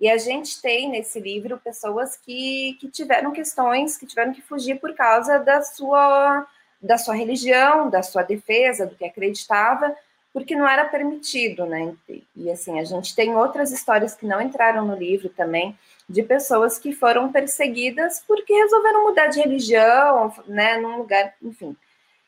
E a gente tem nesse livro pessoas que, que tiveram questões, que tiveram que fugir por causa da sua da sua religião, da sua defesa, do que acreditava, porque não era permitido, né? E assim, a gente tem outras histórias que não entraram no livro também, de pessoas que foram perseguidas porque resolveram mudar de religião, né, num lugar, enfim.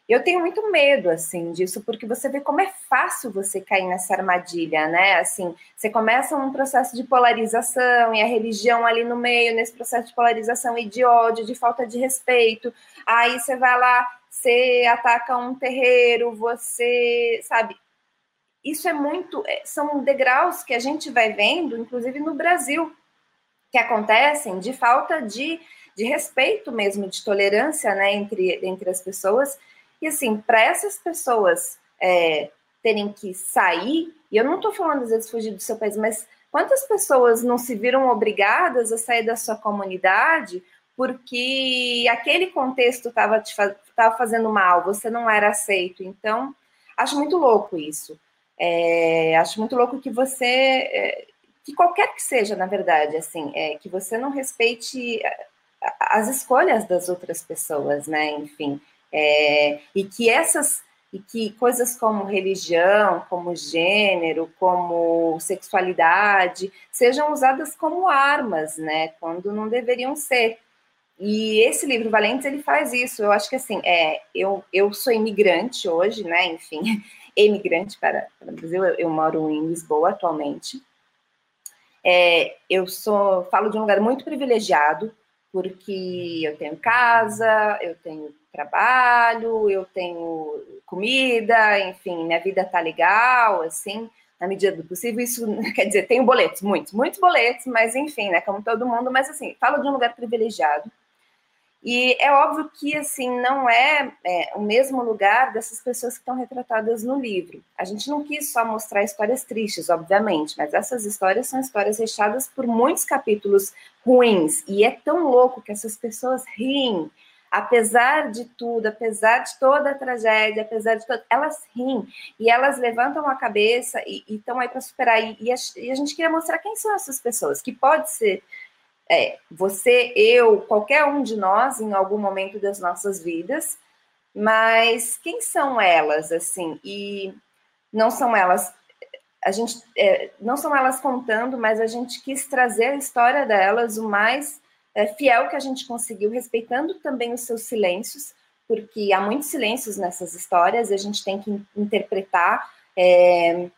Eu tenho muito medo, assim, disso, porque você vê como é fácil você cair nessa armadilha, né? Assim, você começa um processo de polarização e a religião ali no meio, nesse processo de polarização e de ódio, de falta de respeito. Aí você vai lá, você ataca um terreiro, você, sabe? Isso é muito, é, são degraus que a gente vai vendo, inclusive no Brasil, que acontecem de falta de, de respeito mesmo, de tolerância, né, entre, entre as pessoas. E assim, para essas pessoas é, terem que sair, e eu não estou falando às vezes fugir do seu país, mas quantas pessoas não se viram obrigadas a sair da sua comunidade porque aquele contexto estava tava fazendo mal, você não era aceito. Então, acho muito louco isso. É, acho muito louco que você, é, que qualquer que seja, na verdade, assim, é, que você não respeite as escolhas das outras pessoas, né? Enfim, é, e que essas e que coisas como religião, como gênero, como sexualidade sejam usadas como armas, né, quando não deveriam ser. E esse livro Valentes ele faz isso. Eu acho que assim, é, eu, eu sou imigrante hoje, né? Enfim, emigrante para, para o Brasil. Eu, eu, moro em Lisboa atualmente. É, eu sou falo de um lugar muito privilegiado porque eu tenho casa, eu tenho trabalho, eu tenho comida, enfim, minha vida tá legal, assim, na medida do possível. Isso quer dizer, tenho boletos, muitos, muitos boletos, mas enfim, né, como todo mundo, mas assim, falo de um lugar privilegiado. E é óbvio que, assim, não é, é, o mesmo lugar dessas pessoas que estão retratadas no livro. A gente não quis só mostrar histórias tristes, obviamente, mas essas histórias são histórias recheadas por muitos capítulos ruins. E é tão louco que essas pessoas riem, apesar de tudo, apesar de toda a tragédia, apesar de tudo, elas riem e elas levantam a cabeça e estão aí para superar. E, e, a, e a gente queria mostrar quem são essas pessoas, que pode ser é, você, eu, qualquer um de nós em algum momento das nossas vidas, mas quem são elas, assim? E não são elas, a gente, é, não são elas contando, mas a gente quis trazer a história delas o mais é, fiel que a gente conseguiu, respeitando também os seus silêncios, porque há muitos silêncios nessas histórias e a gente tem que interpretar, é,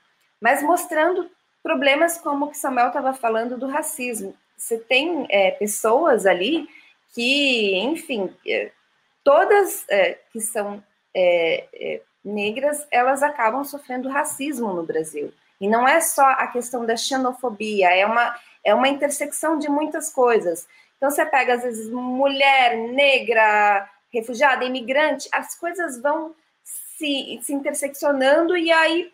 mas mostrando problemas como o que Samuel estava falando do racismo você tem é, pessoas ali que, enfim, é, todas é, que são é, é, negras, elas acabam sofrendo racismo no Brasil. E não é só a questão da xenofobia, é uma, é uma intersecção de muitas coisas. Então, você pega, às vezes, mulher, negra, refugiada, imigrante, as coisas vão se, se interseccionando e aí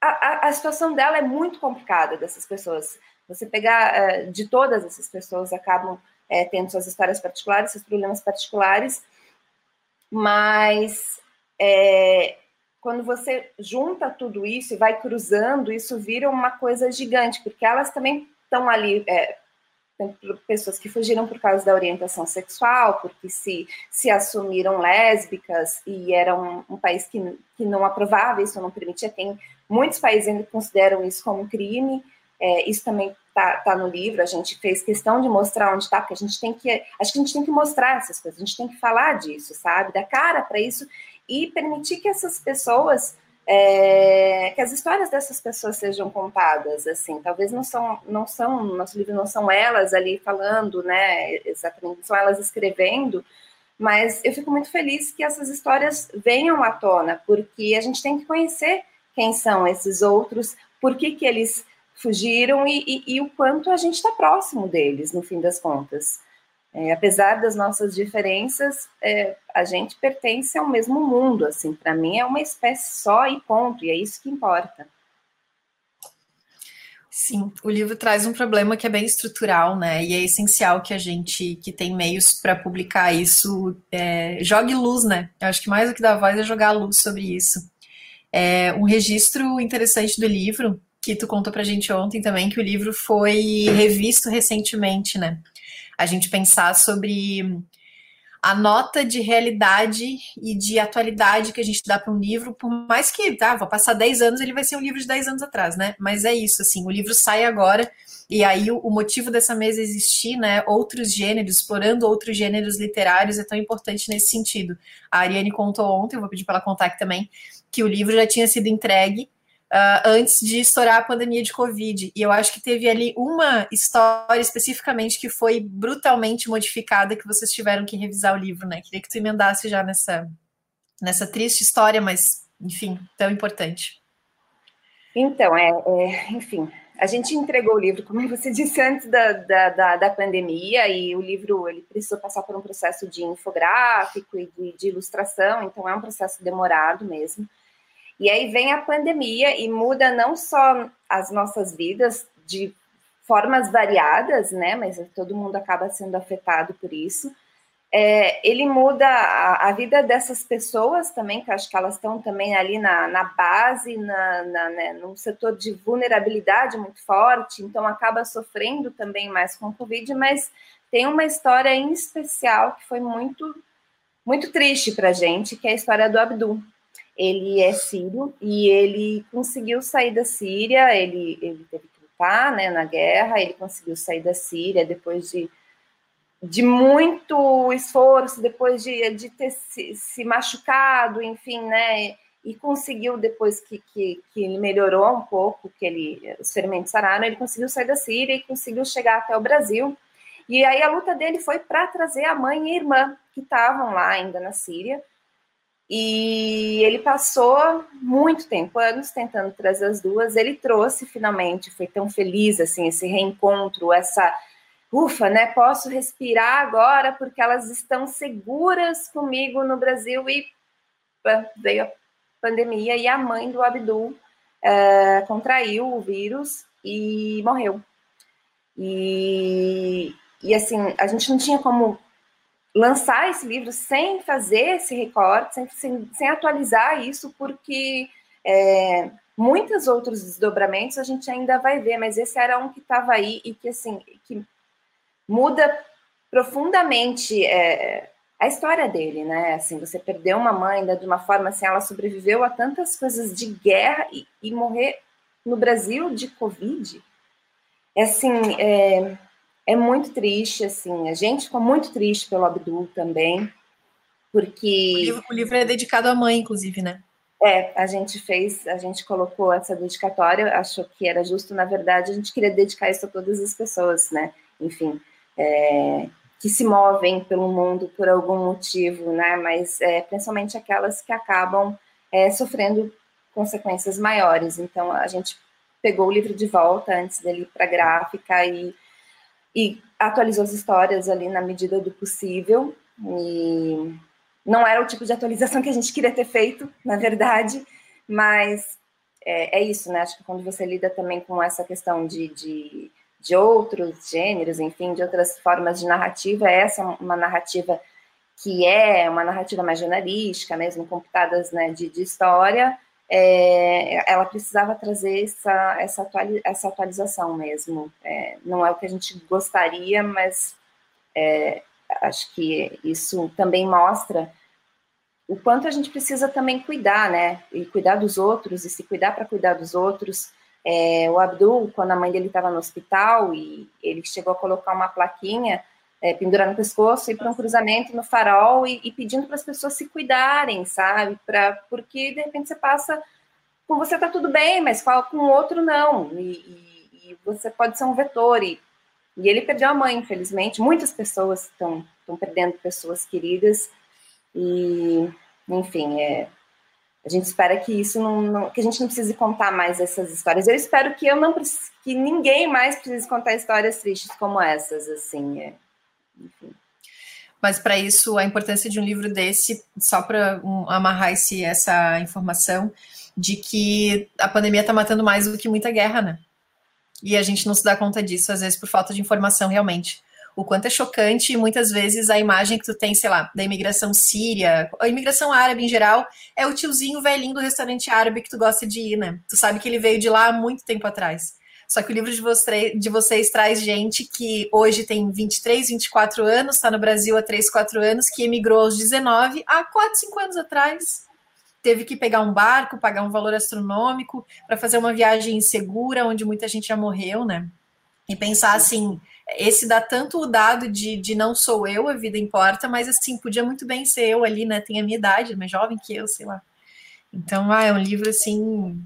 a, a, a situação dela é muito complicada, dessas pessoas. Você pegar é, de todas essas pessoas acabam é, tendo suas histórias particulares, seus problemas particulares, mas é, quando você junta tudo isso e vai cruzando, isso vira uma coisa gigante, porque elas também estão ali, é, pessoas que fugiram por causa da orientação sexual, porque se, se assumiram lésbicas e era um, um país que, que não aprovava isso, não permitia, tem muitos países ainda consideram isso como crime, é, isso também está tá no livro, a gente fez questão de mostrar onde está, porque a gente tem que. Acho que a gente tem que mostrar essas coisas, a gente tem que falar disso, sabe? Dar cara para isso e permitir que essas pessoas. É, que as histórias dessas pessoas sejam contadas, assim, talvez não são, não são, nosso livro não são elas ali falando, né, exatamente, são elas escrevendo, mas eu fico muito feliz que essas histórias venham à tona, porque a gente tem que conhecer quem são esses outros, por que que eles fugiram e, e, e o quanto a gente está próximo deles, no fim das contas. É, apesar das nossas diferenças, é, a gente pertence ao mesmo mundo. Assim, para mim é uma espécie só e ponto. E é isso que importa. Sim, o livro traz um problema que é bem estrutural, né? E é essencial que a gente que tem meios para publicar isso é, jogue luz, né? Eu acho que mais do que dar voz é jogar luz sobre isso. É, um registro interessante do livro que tu contou pra gente ontem também, que o livro foi revisto recentemente, né? A gente pensar sobre a nota de realidade e de atualidade que a gente dá para um livro, por mais que, tá, vou passar 10 anos, ele vai ser um livro de 10 anos atrás, né? Mas é isso, assim, o livro sai agora, e aí o, o motivo dessa mesa existir, né, outros gêneros, explorando outros gêneros literários é tão importante nesse sentido. A Ariane contou ontem, eu vou pedir para ela contar aqui também, que o livro já tinha sido entregue uh, antes de estourar a pandemia de Covid. E eu acho que teve ali uma história especificamente que foi brutalmente modificada, que vocês tiveram que revisar o livro, né? Queria que tu emendasse já nessa, nessa triste história, mas, enfim, tão importante. Então, é, é, enfim, a gente entregou o livro, como você disse, antes da, da, da, da, pandemia, e o livro ele precisou passar por um processo de infográfico e de, de ilustração, então é um processo demorado mesmo. E aí vem a pandemia e muda não só as nossas vidas de formas variadas, né? Mas todo mundo acaba sendo afetado por isso. É, ele muda a, a, vida dessas pessoas também, que acho que elas estão também ali na, na base, na, na, né, num setor de vulnerabilidade muito forte, então acaba sofrendo também mais com o Covid, mas tem uma história em especial que foi muito, muito triste para a gente, que é a história do Abdu, ele é sírio e ele conseguiu sair da Síria, ele, ele teve que lutar né, na guerra, ele conseguiu sair da Síria depois de, de muito esforço, depois de, de ter se, se machucado, enfim, né? E conseguiu, depois que, que, que ele melhorou um pouco, que ele, os ferimentos sararam, ele conseguiu sair da Síria e conseguiu chegar até o Brasil. E aí a luta dele foi para trazer a mãe e a irmã, que estavam lá ainda na Síria, e ele passou muito tempo, anos, tentando trazer as duas. Ele trouxe finalmente, foi tão feliz assim, esse reencontro, essa ufa, né? Posso respirar agora porque elas estão seguras comigo no Brasil. E veio a pandemia e a mãe do Abdul uh, contraiu o vírus e morreu. E, e assim, a gente não tinha como lançar esse livro sem fazer esse recorte, sem, sem, sem atualizar isso, porque é, muitos outros desdobramentos a gente ainda vai ver, mas esse era um que estava aí e que assim que muda profundamente é, a história dele, né? Assim, você perdeu uma mãe de uma forma assim, ela sobreviveu a tantas coisas de guerra e, e morrer no Brasil de Covid. É assim, é, é muito triste, assim. A gente ficou muito triste pelo Abdul também, porque. O livro, o livro é dedicado à mãe, inclusive, né? É, a gente fez, a gente colocou essa dedicatória, achou que era justo, na verdade, a gente queria dedicar isso a todas as pessoas, né? Enfim, é, que se movem pelo mundo por algum motivo, né? Mas é, principalmente aquelas que acabam é, sofrendo consequências maiores. Então, a gente pegou o livro de volta antes dele ir para a gráfica e e atualizou as histórias ali na medida do possível. E não era o tipo de atualização que a gente queria ter feito, na verdade, mas é, é isso, né? Acho que quando você lida também com essa questão de, de, de outros gêneros, enfim, de outras formas de narrativa, essa é uma narrativa que é uma narrativa mais jornalística, mesmo com pitadas né, de, de história, é, ela precisava trazer essa, essa, essa atualização mesmo. É, não é o que a gente gostaria, mas é, acho que isso também mostra o quanto a gente precisa também cuidar, né? E cuidar dos outros, e se cuidar para cuidar dos outros. É, o Abdul, quando a mãe dele estava no hospital e ele chegou a colocar uma plaquinha é, pendurar no pescoço, ir para um cruzamento no farol e, e pedindo para as pessoas se cuidarem, sabe? Pra, porque de repente você passa com você tá tudo bem, mas com o outro não. E, e, e, você pode ser um vetor. E, e ele perdeu a mãe, infelizmente. Muitas pessoas estão perdendo pessoas queridas. E, enfim, é, a gente espera que isso não, não, que a gente não precise contar mais essas histórias. Eu espero que eu não que ninguém mais precise contar histórias tristes como essas, assim. É, Mas para isso, a importância de um livro desse, só para um, amarrar esse, essa informação, de que a pandemia está matando mais do que muita guerra, né? E a gente não se dá conta disso, às vezes, por falta de informação, realmente. O quanto é chocante, muitas vezes, a imagem que tu tem, sei lá, da imigração síria, a imigração árabe em geral, é o tiozinho velhinho do restaurante árabe que tu gosta de ir, né? Tu sabe que ele veio de lá há muito tempo atrás. Só que o livro de, você, de vocês traz gente que hoje tem 23, 24 anos, está no Brasil há 3, 4 anos, que emigrou aos 19, há 4, 5 anos atrás. Teve que pegar um barco, pagar um valor astronômico para fazer uma viagem insegura, onde muita gente já morreu, né? E pensar assim, esse dá tanto o dado de, de não sou eu, a vida importa, mas assim, podia muito bem ser eu ali, né? Tem a minha idade, mais jovem que eu, sei lá. Então, ah, é um livro assim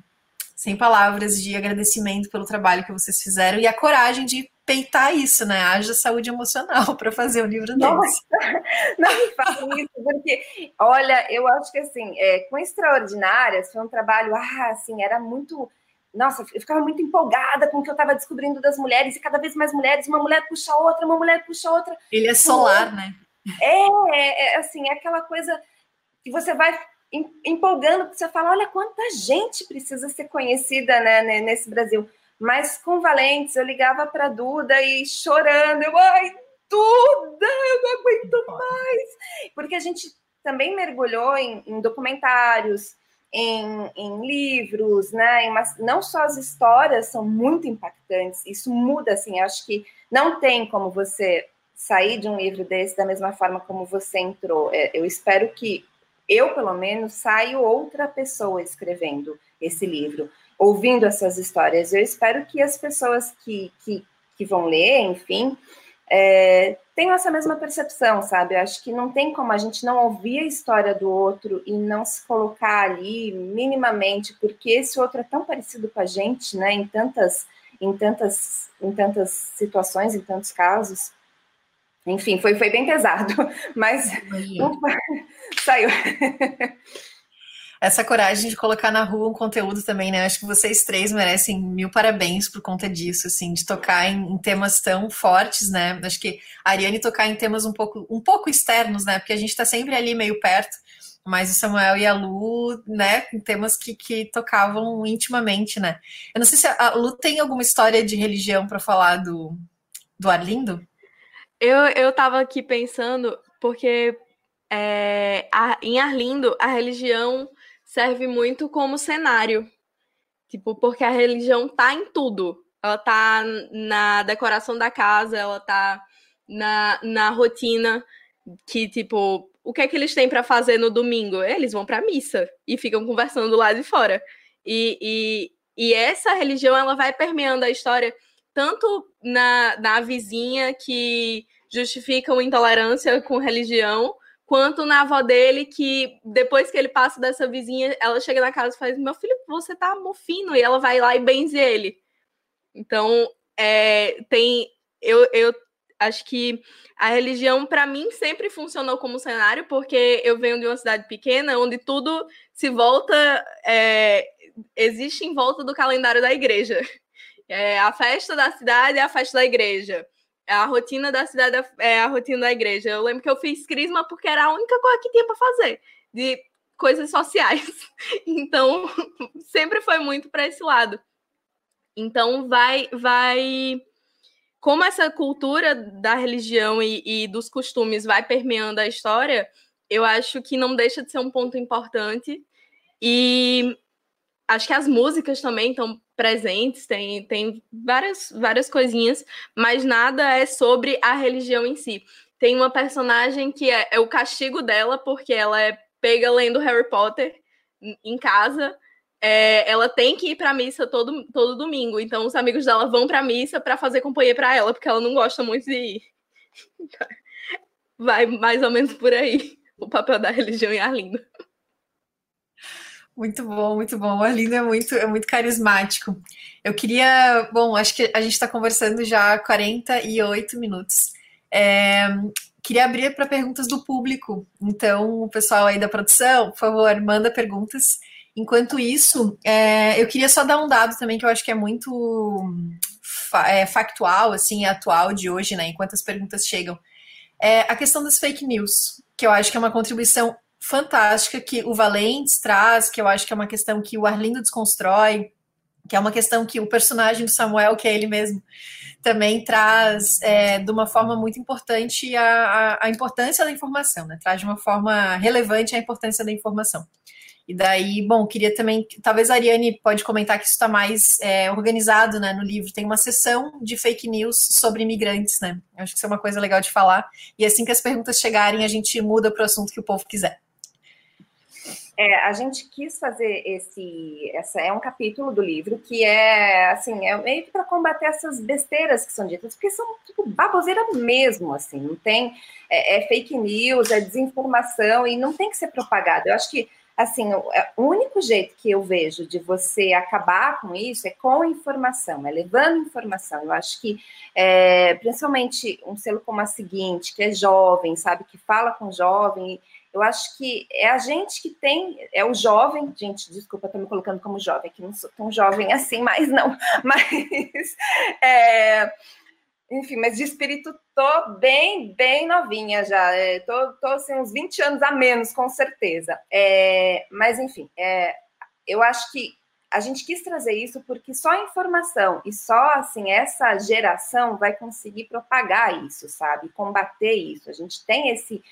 sem palavras de agradecimento pelo trabalho que vocês fizeram e a coragem de peitar isso, né? Haja saúde emocional para fazer um livro Nossa, desse. Não me fale isso, porque, olha, eu acho que assim, é, com Extraordinárias foi um trabalho, ah, assim, era muito. Nossa, eu ficava muito empolgada com o que eu estava descobrindo das mulheres, e cada vez mais mulheres, uma mulher puxa outra, uma mulher puxa outra. Ele é solar, né? É, é, é assim, é aquela coisa que você vai empolgando, porque você fala, olha quanta gente precisa ser conhecida né, nesse Brasil. Mas com Valentes, eu ligava para Duda e chorando, eu, ai, Duda, eu não aguento mais. Porque a gente também mergulhou em, em documentários, em, em, livros, né? Em não só as histórias são muito impactantes, isso muda, assim, acho que não tem como você sair de um livro desse da mesma forma como você entrou. É, eu espero que eu, pelo menos, saio outra pessoa escrevendo esse livro, ouvindo essas histórias. Eu espero que as pessoas que, que, que vão ler, enfim, é, tenham essa mesma percepção, sabe? Eu acho que não tem como a gente não ouvir a história do outro e não se colocar ali minimamente, porque esse outro é tão parecido com a gente, né? Em tantas, em tantas, em tantas situações, em tantos casos. Enfim, foi, foi bem pesado, mas saiu. Essa coragem de colocar na rua um conteúdo também, né? Acho que vocês três merecem mil parabéns por conta disso, assim, de tocar em, em temas tão fortes, né? Acho que a Ariane tocar em temas um pouco, um pouco externos, né? Porque a gente está sempre ali meio perto, mas o Samuel e a Lu, né, em temas que, que tocavam intimamente, né? Eu não sei se a Lu tem alguma história de religião para falar do, do Arlindo? Eu, eu tava aqui pensando, porque é, a, em Arlindo, a religião serve muito como cenário. Tipo, porque a religião tá em tudo. Ela tá na decoração da casa, ela tá na, na rotina que, tipo, o que é que eles têm para fazer no domingo? Eles vão pra missa e ficam conversando lá de fora. E, e, e essa religião, ela vai permeando a história tanto na, na vizinha que justificam intolerância com religião, quanto na avó dele, que depois que ele passa dessa vizinha, ela chega na casa e faz: Meu filho, você tá mofino, e ela vai lá e benze ele. Então, é, tem. Eu, eu acho que a religião, para mim, sempre funcionou como cenário, porque eu venho de uma cidade pequena onde tudo se volta. É, existe em volta do calendário da igreja. É, a festa da cidade é a festa da igreja. É a rotina da cidade é a rotina da igreja. Eu lembro que eu fiz crisma porque era a única coisa que tinha para fazer, de coisas sociais. Então, sempre foi muito para esse lado. Então, vai vai como essa cultura da religião e, e, dos costumes vai permeando a história, eu acho que não deixa de ser um ponto importante. E acho que as músicas também estão presentes, tem, tem várias, várias coisinhas, mas nada é sobre a religião em si. Tem uma personagem que é, é o castigo dela, porque ela é pega lendo Harry Potter em casa. É, ela tem que ir para missa todo, todo domingo. Então, os amigos dela vão para missa para fazer companhia para ela, porque ela não gosta muito de ir. Vai mais ou menos por aí o papel da religião em Arlindo. Muito bom, muito bom. O Arlindo é muito, é muito carismático. Eu queria. Bom, acho que a gente está conversando já há 48 minutos. É, queria abrir para perguntas do público. Então, o pessoal aí da produção, por favor, manda perguntas. Enquanto isso, é, eu queria só dar um dado também que eu acho que é muito é, factual, assim, atual de hoje, né? Enquanto as perguntas chegam. É a questão das fake news, que eu acho que é uma contribuição fantástica que o Valentes traz, que eu acho que é uma questão que o Arlindo desconstrói, que é uma questão que o personagem do Samuel, que é ele mesmo, também traz é, de uma forma muito importante a, a, a, importância da informação, né? Traz de uma forma relevante a importância da informação. E daí, bom, queria também, talvez a Ariane pode comentar que isso está mais é, organizado né, no livro. Tem uma sessão de fake news sobre imigrantes, né? Acho que isso é uma coisa legal de falar. E assim que as perguntas chegarem, a gente muda para o assunto que o povo quiser. É, a gente quis fazer esse, essa é um capítulo do livro que é assim, é meio que para combater essas besteiras que são ditas, porque são tipo baboseira mesmo, assim, não tem é, é, fake news, é desinformação e não tem que ser propagado. Eu acho que assim, é, o, único jeito que eu vejo de você acabar com isso é com informação, é levando informação. Eu acho que, é, principalmente um selo como a seguinte, que é jovem, sabe, que fala com jovem eu acho que é a gente que tem, é o jovem, gente, desculpa, estou me colocando como jovem, que não sou tão jovem assim, mas não, mas, é, enfim, mas de espírito tô bem, bem novinha já, é, tô, tô assim, uns 20 anos a menos, com certeza, é, mas enfim, é, eu acho que a gente quis trazer isso porque só a informação e só assim essa geração vai conseguir propagar isso, sabe? Combater isso. A gente tem esse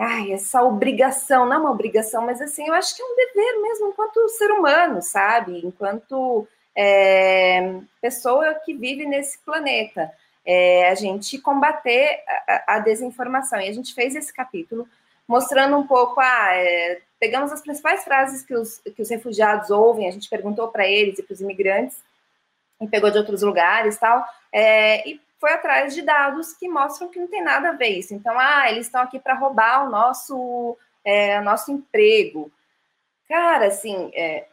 ai, essa obrigação, não é uma obrigação, mas assim, eu acho que é um dever mesmo, enquanto ser humano, sabe? Enquanto é, pessoa que vive nesse planeta. É, a gente combater a, a, desinformação. E a gente fez esse capítulo mostrando um pouco, ah, é, pegamos as principais frases que os, que os refugiados ouvem, a gente perguntou para eles e para os imigrantes, e pegou de outros lugares tal, é, e foi atrás de dados que mostram que não tem nada a ver isso. Então, ah, eles estão aqui para roubar o nosso, é, nosso emprego. Cara, assim, é,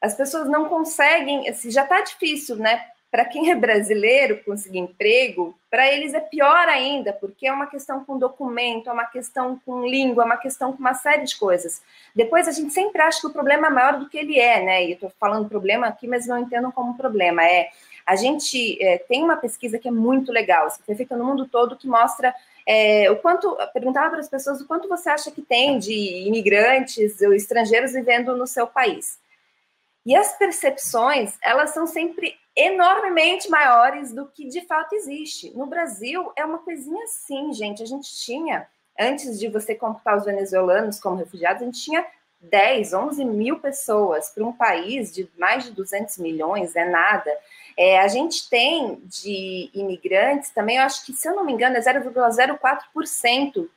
as pessoas não conseguem, assim, já está difícil, né? Para quem é brasileiro conseguir emprego, para eles é pior ainda, porque é uma questão com documento, é uma questão com língua, é uma questão com uma série de coisas. Depois a gente sempre acha que o problema é maior do que ele é, né? E eu estou falando problema aqui, mas não entendam como problema. É a gente é, tem uma pesquisa que é muito legal, que foi feita no mundo todo, que mostra é, o quanto, perguntava para as pessoas o quanto você acha que tem de imigrantes ou estrangeiros vivendo no seu país. E as percepções, elas são sempre enormemente maiores do que de fato existe. No Brasil, é uma coisinha assim, gente. A gente tinha, antes de você computar os venezuelanos como refugiados, a gente tinha 10, 11 mil pessoas para um país de mais de 200 milhões, é nada. É, a gente tem de imigrantes também, eu acho que, se eu não me engano, é 0,04%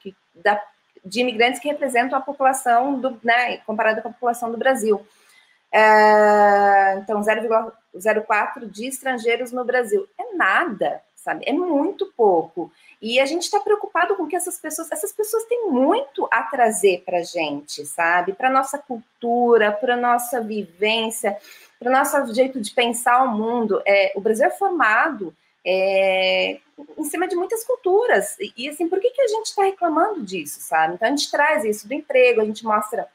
de imigrantes que representam a população, do, né, comparado com a população do Brasil. É, então, 0,04% de estrangeiros no Brasil. É nada, sabe? É muito pouco. E a gente está preocupado com que essas pessoas, essas pessoas têm muito a trazer para a gente, sabe? Para nossa cultura, para nossa vivência para o nosso jeito de pensar o mundo. É, o Brasil é formado é, em cima de muitas culturas. E, assim, por que, que a gente está reclamando disso, sabe? Então a gente traz isso do emprego, a gente mostra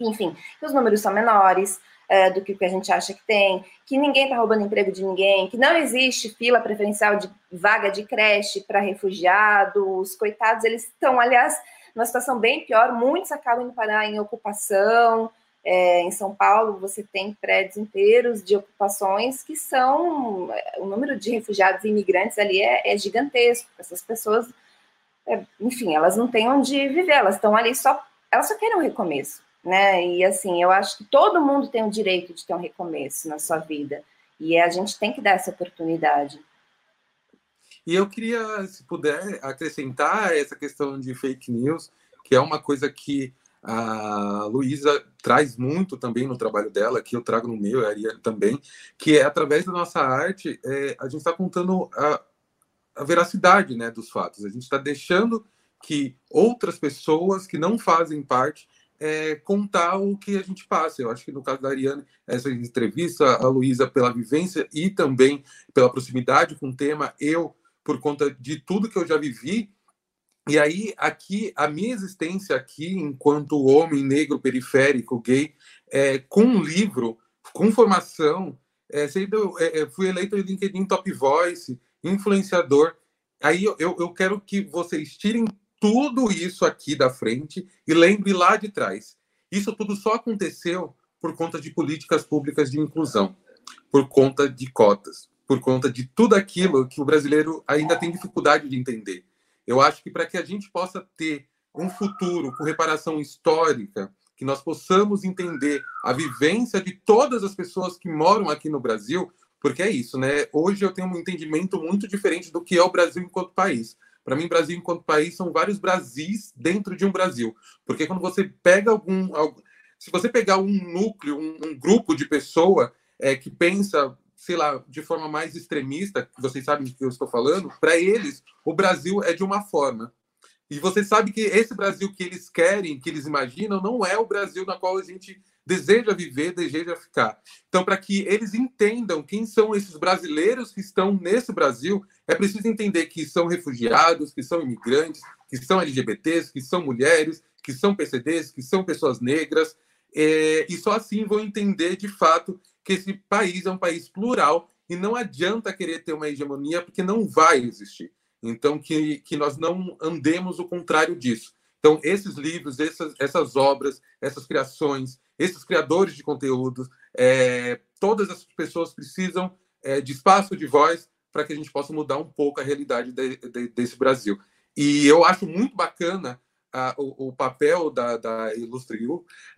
enfim, que os números são menores. É, do que, que a gente acha que tem, que ninguém está roubando emprego de ninguém, que não existe fila preferencial de vaga de creche para refugiados, coitados, eles estão, aliás, numa situação bem pior, muitos acabam indo parar em ocupação, é, em São Paulo, você tem prédios inteiros de ocupações que são. O número de refugiados e imigrantes ali é, é gigantesco. Essas pessoas, é, enfim, elas não têm onde viver, elas estão ali só. Elas só querem um recomeço, né? E assim, eu acho que todo mundo tem o direito de ter um recomeço na sua vida. E a gente tem que dar essa oportunidade. E eu queria, se puder, acrescentar essa questão de fake news, que é uma coisa que a Luísa traz muito também no trabalho dela, que eu trago no meu, a também, que é através da nossa arte, é, a gente está contando a, a, veracidade né, dos fatos. A gente está deixando que outras pessoas que não fazem parte é, contar o que a gente passa. Eu acho que no caso da Ariane, essa entrevista, a Luísa pela vivência e também pela proximidade com o tema, eu, por conta de tudo que eu já vivi, e aí, aqui, a minha existência aqui, enquanto homem negro periférico, gay, é, com um livro, com formação, é, sendo, é, é fui eleito em LinkedIn Top Voice, influenciador. Aí eu, eu quero que vocês tirem tudo isso aqui da frente e lembrem lá de trás. Isso tudo só aconteceu por conta de políticas públicas de inclusão, por conta de cotas, por conta de tudo aquilo que o brasileiro ainda tem dificuldade de entender. Eu acho que para que a gente possa ter um futuro com reparação histórica, que nós possamos entender a vivência de todas as pessoas que moram aqui no Brasil, porque é isso, né? Hoje eu tenho um entendimento muito diferente do que é o Brasil enquanto país. Para mim, Brasil enquanto país são vários Brasis dentro de um Brasil. Porque quando você pega algum. algum se você pegar um núcleo, um, um grupo de pessoa é, que pensa sei lá, de forma mais extremista, vocês sabem do que eu estou falando, para eles, o Brasil é de uma forma. E você sabe que esse Brasil que eles querem, que eles imaginam, não é o Brasil na qual a gente deseja viver, deseja ficar. Então, para que eles entendam quem são esses brasileiros que estão nesse Brasil, é preciso entender que são refugiados, que são imigrantes, que são LGBTs, que são mulheres, que são PCDs, que são pessoas negras, é, e só assim vão entender de fato que esse país é um país plural e não adianta querer ter uma hegemonia porque não vai existir. Então, que, que nós não andemos o contrário disso. Então, esses livros, essas, essas obras, essas criações, esses criadores de conteúdos, é, todas as pessoas precisam é, de espaço de voz para que a gente possa mudar um pouco a realidade de, de, desse Brasil. E eu acho muito bacana a, o, o, papel da, da Ilustre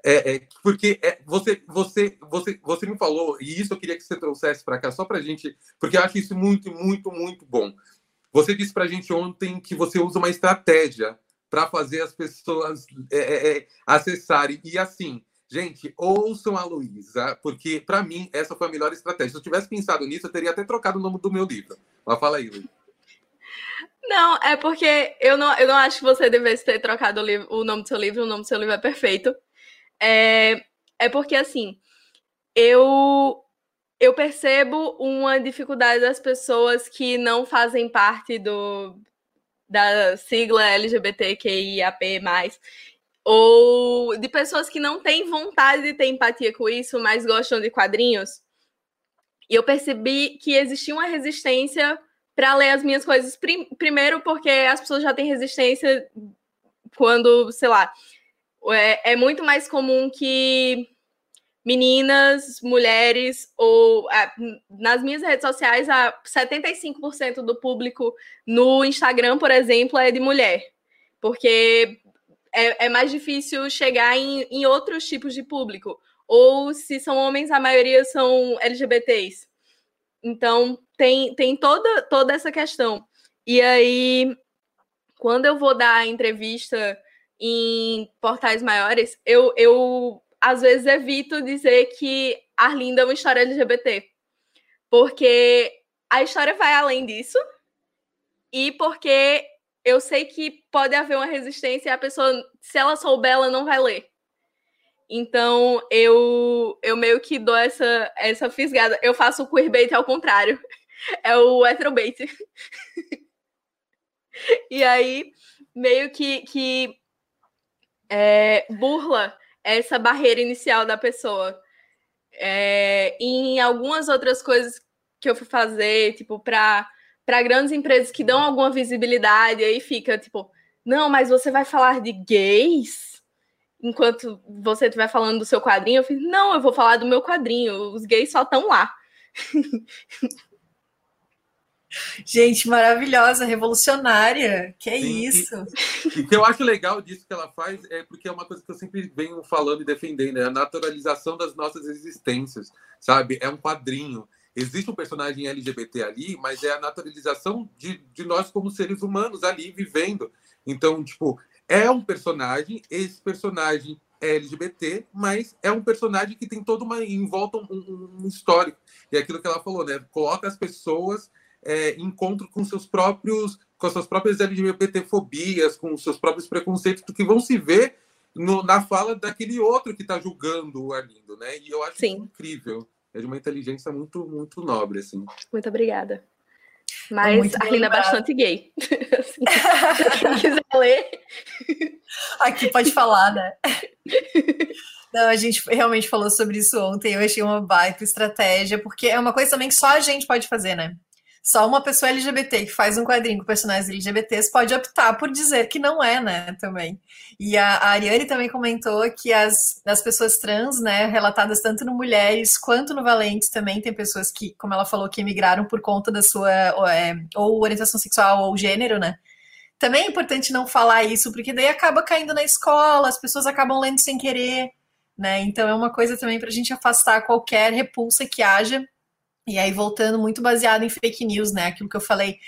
é, é, porque é, você, você, você, você me falou, e isso eu queria que você trouxesse para cá, só para a gente, porque eu acho isso muito, muito, muito bom. Você disse para a gente ontem que você usa uma estratégia para fazer as pessoas é, é, é, acessarem. E assim, gente, ouçam a Luísa, porque para mim essa foi a melhor estratégia. Se eu tivesse pensado nisso, eu teria até trocado o nome do meu livro. Mas fala aí, Luísa. Não, é porque eu não, eu não acho que você devesse ter trocado o, livro, o nome do seu livro, o nome do seu livro é perfeito. É, é porque, assim, eu, eu percebo uma dificuldade das pessoas que não fazem parte do, da sigla LGBTQIAP+, ou de pessoas que não têm vontade de ter empatia com isso, mas gostam de quadrinhos. E eu percebi que existia uma resistência para ler as minhas coisas. Primeiro, porque as pessoas já têm resistência quando, sei lá, é, é muito mais comum que meninas, mulheres, ou nas minhas redes sociais, a 75% do público no Instagram, por exemplo, é de mulher. Porque é, é mais difícil chegar em, em outros tipos de público. Ou se são homens, a maioria são LGBTs. Então, tem, tem toda, toda essa questão. E aí, quando eu vou dar entrevista em portais maiores, eu, eu às vezes evito dizer que Arlinda é uma história LGBT. Porque a história vai além disso. E porque eu sei que pode haver uma resistência e a pessoa, se ela souber, ela não vai ler. Então, eu, eu meio que dou essa, essa fisgada. Eu faço o queerbait ao contrário. É o heterobait. e aí, meio que, que é, burla essa barreira inicial da pessoa. É, em algumas outras coisas que eu fui fazer, tipo, para grandes empresas que dão alguma visibilidade, aí fica, tipo, não, mas você vai falar de gays? enquanto você estiver falando do seu quadrinho, eu fiz, não, eu vou falar do meu quadrinho, os gays só estão lá. Gente, maravilhosa, revolucionária. Que é Sim, isso? E o que eu acho legal disso que ela faz é porque é uma coisa que eu sempre venho falando e defendendo, é a naturalização das nossas existências, sabe? É um quadrinho. Existe um personagem LGBT ali, mas é a naturalização de, de nós como seres humanos ali vivendo. Então, tipo, é um personagem, esse personagem é LGBT, mas é um personagem que tem toda uma em volta um, um histórico. E é aquilo que ela falou, né? Coloca as pessoas é, encontro com seus próprios, com as suas próprias LGBT-fobias, com os seus próprios preconceitos, que vão se ver no, na fala daquele outro que está julgando o Arlindo, né? E eu acho Sim. incrível. É de uma inteligência muito, muito nobre, assim. Muito obrigada. Mas a Arlina é bastante gay. assim, quem quiser ler. Aqui pode falar, né? Não, a gente realmente falou sobre isso ontem. Eu achei uma baita estratégia, porque é uma coisa também que só a gente pode fazer, né? Só uma pessoa LGBT que faz um quadrinho com personagens LGBTs pode optar por dizer que não é, né? Também. E a, a Ariane também comentou que as, as pessoas trans, né, relatadas tanto no Mulheres quanto no Valentes, também tem pessoas que, como ela falou, que emigraram por conta da sua ou, é, ou orientação sexual ou gênero, né? Também é importante não falar isso, porque daí acaba caindo na escola, as pessoas acabam lendo sem querer, né? Então é uma coisa também para a gente afastar qualquer repulsa que haja e aí, voltando muito baseado em fake news, né? Aquilo que eu falei.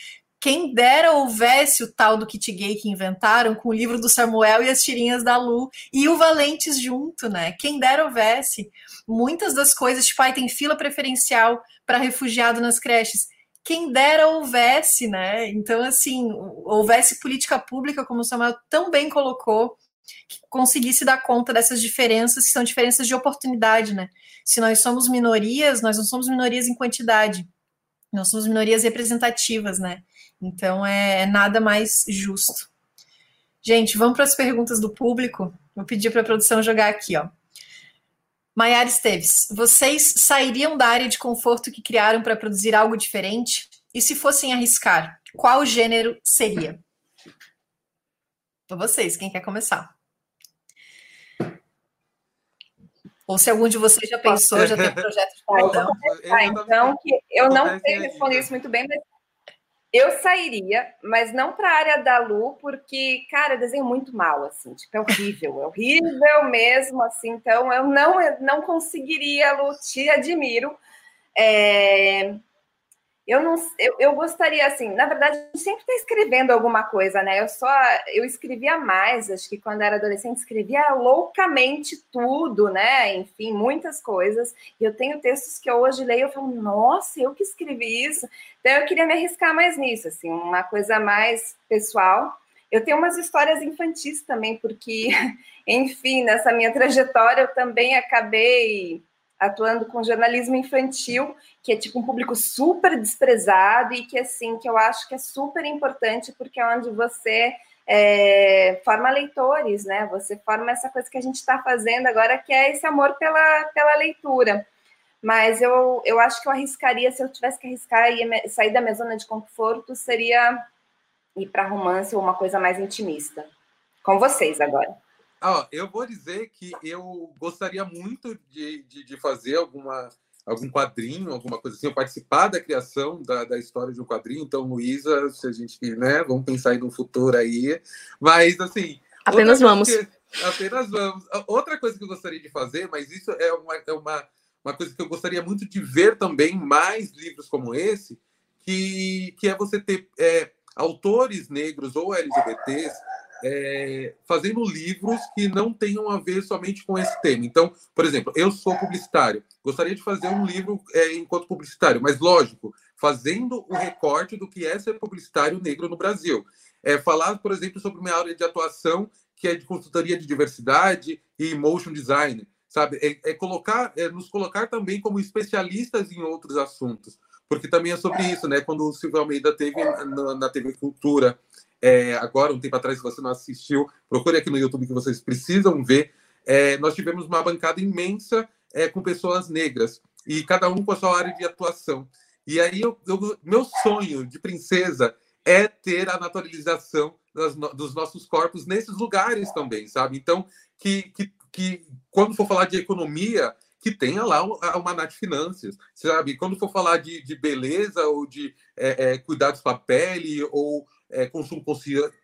Quem dera houvesse o tal do kit gay que inventaram com o livro do Samuel e as tirinhas da Lu e o Valentes junto, né? Quem dera houvesse. Muitas das coisas, tipo, aí tem fila preferencial para refugiado nas creches quem dera houvesse, né? Então, assim, houvesse política pública, como o Samuel tão bem colocou, que conseguisse dar conta dessas diferenças, que são diferenças de oportunidade, né? Se nós somos minorias, nós não somos minorias em quantidade, nós somos minorias representativas, né? Então é, é nada mais justo. Gente, vamos para as perguntas do público. Vou pedir para a produção jogar aqui, ó. Maiara Esteves, vocês sairiam da área de conforto que criaram para produzir algo diferente? E se fossem arriscar, qual gênero seria? Para vocês, quem quer começar? Ou se algum de vocês já pensou, já tem projeto de perdão. Ah, então, que eu não sei responder isso muito bem, mas eu sairia, mas não para a área da Lu, porque, cara, eu desenho muito mal, assim, tipo, é horrível, é horrível mesmo, assim, então eu não, eu não conseguiria, Lu, te admiro. É... eu não eu, eu gostaria assim, na verdade, sempre está escrevendo alguma coisa, né? Eu só eu escrevia mais, acho que quando era adolescente escrevia loucamente tudo, né? Enfim, muitas coisas. E eu tenho textos que eu hoje leio e falo, nossa, eu que escrevi isso. Então eu queria me arriscar mais nisso, assim, uma coisa mais pessoal. Eu tenho umas histórias infantis também, porque, enfim, nessa minha trajetória eu também acabei atuando com jornalismo infantil, que é tipo um público super desprezado e que assim que eu acho que é super importante porque é onde você é, forma leitores, né? Você forma essa coisa que a gente está fazendo agora, que é esse amor pela, pela leitura. Mas eu, eu acho que eu arriscaria, se eu tivesse que arriscar e sair da minha zona de conforto, seria ir para romance ou uma coisa mais intimista. Com vocês agora. Ah, eu vou dizer que eu gostaria muito de, de, de, fazer alguma, algum quadrinho, alguma coisa assim, eu participar da criação da, da história de um quadrinho. Então, Luísa, se a gente, né, vamos pensar aí no futuro aí. Mas, assim. Apenas vamos. Que, apenas vamos. Outra coisa que eu gostaria de fazer, mas isso é uma, é uma, uma coisa que eu gostaria muito de ver também, mais livros como esse, que, que é você ter é, autores negros ou LGBTs é, fazendo livros que não tenham a ver somente com esse tema. Então, por exemplo, eu sou publicitário, gostaria de fazer um livro é, enquanto publicitário, mas lógico, fazendo o recorte do que é ser publicitário negro no Brasil. É, falar, por exemplo, sobre uma área de atuação que é de consultoria de diversidade e motion design, sabe? É, é colocar, é nos colocar também como especialistas em outros assuntos, porque também é sobre isso, né? Quando o Silvio Almeida teve na, na TV Cultura é, agora, um tempo atrás, se você não assistiu, procure aqui no YouTube que vocês precisam ver. É, nós tivemos uma bancada imensa é, com pessoas negras, e cada um com a sua área de atuação. E aí, eu, eu, meu sonho de princesa é ter a naturalização das, dos nossos corpos nesses lugares também, sabe? Então, que, que, que quando for falar de economia, que tenha lá uma Nath Finanças, sabe? Quando for falar de, de beleza ou de é, é, a pele ou é, consumo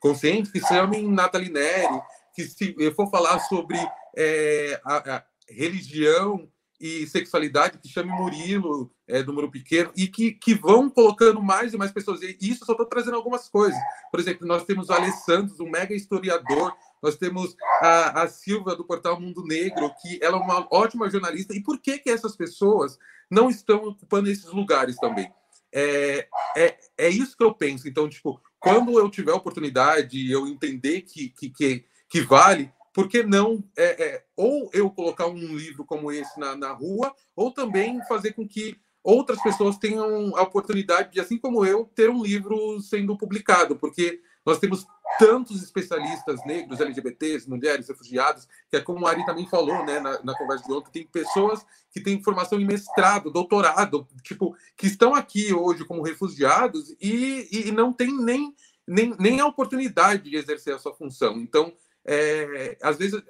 consciente, que se chame Nathalie Neri, que se eu for falar sobre é, a, a, religião e sexualidade, que chame Murilo, é, do Muro Pequeno, e que, que vão colocando mais e mais pessoas. E isso só estou trazendo algumas coisas. Por exemplo, nós temos o Alessandro, um mega historiador, nós temos a, a Silvia, do Portal Mundo Negro, que ela é uma ótima jornalista. E por que, que essas pessoas não estão ocupando esses lugares também? É, é, é isso que eu penso. Então, tipo, quando eu tiver oportunidade e eu entender que, que, que, que, vale, por que não é, é, ou eu colocar um livro como esse na, na rua, ou também fazer com que outras pessoas tenham a oportunidade de, assim como eu, ter um livro sendo publicado, porque nós temos tantos especialistas negros, LGBTs, mulheres, refugiados, que é como a Ari também falou né, na, na conversa de ontem, tem pessoas que têm formação em mestrado, doutorado, tipo, que estão aqui hoje como refugiados e, e não tem nem, nem, nem a oportunidade de exercer a sua função. Então, é, às vezes,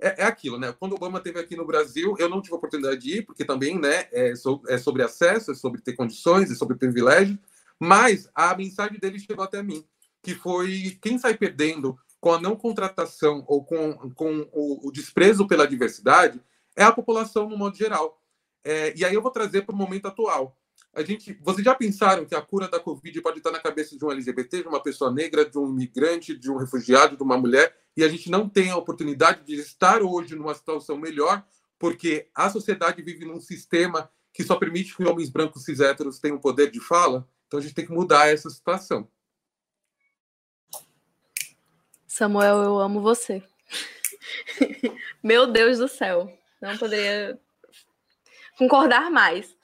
é, é, aquilo, né? Quando Obama esteve aqui no Brasil, eu não tive a oportunidade de ir, porque também né, é, é sobre acesso, é sobre ter condições, é sobre privilégio, mas a mensagem dele chegou até mim que foi quem sai perdendo com a não contratação ou com, com o, o desprezo pela diversidade é a população no modo geral. É, e aí eu vou trazer para o momento atual. A gente, vocês já pensaram que a cura da Covid pode estar na cabeça de um LGBT, de uma pessoa negra, de um imigrante, de um refugiado, de uma mulher, e a gente não tem a oportunidade de estar hoje numa situação melhor, porque a sociedade vive num sistema que só permite que homens brancos cis héteros tenham poder de fala? Então a gente tem que mudar essa situação. Samuel, eu amo você. Meu Deus do céu. Não poderia concordar mais.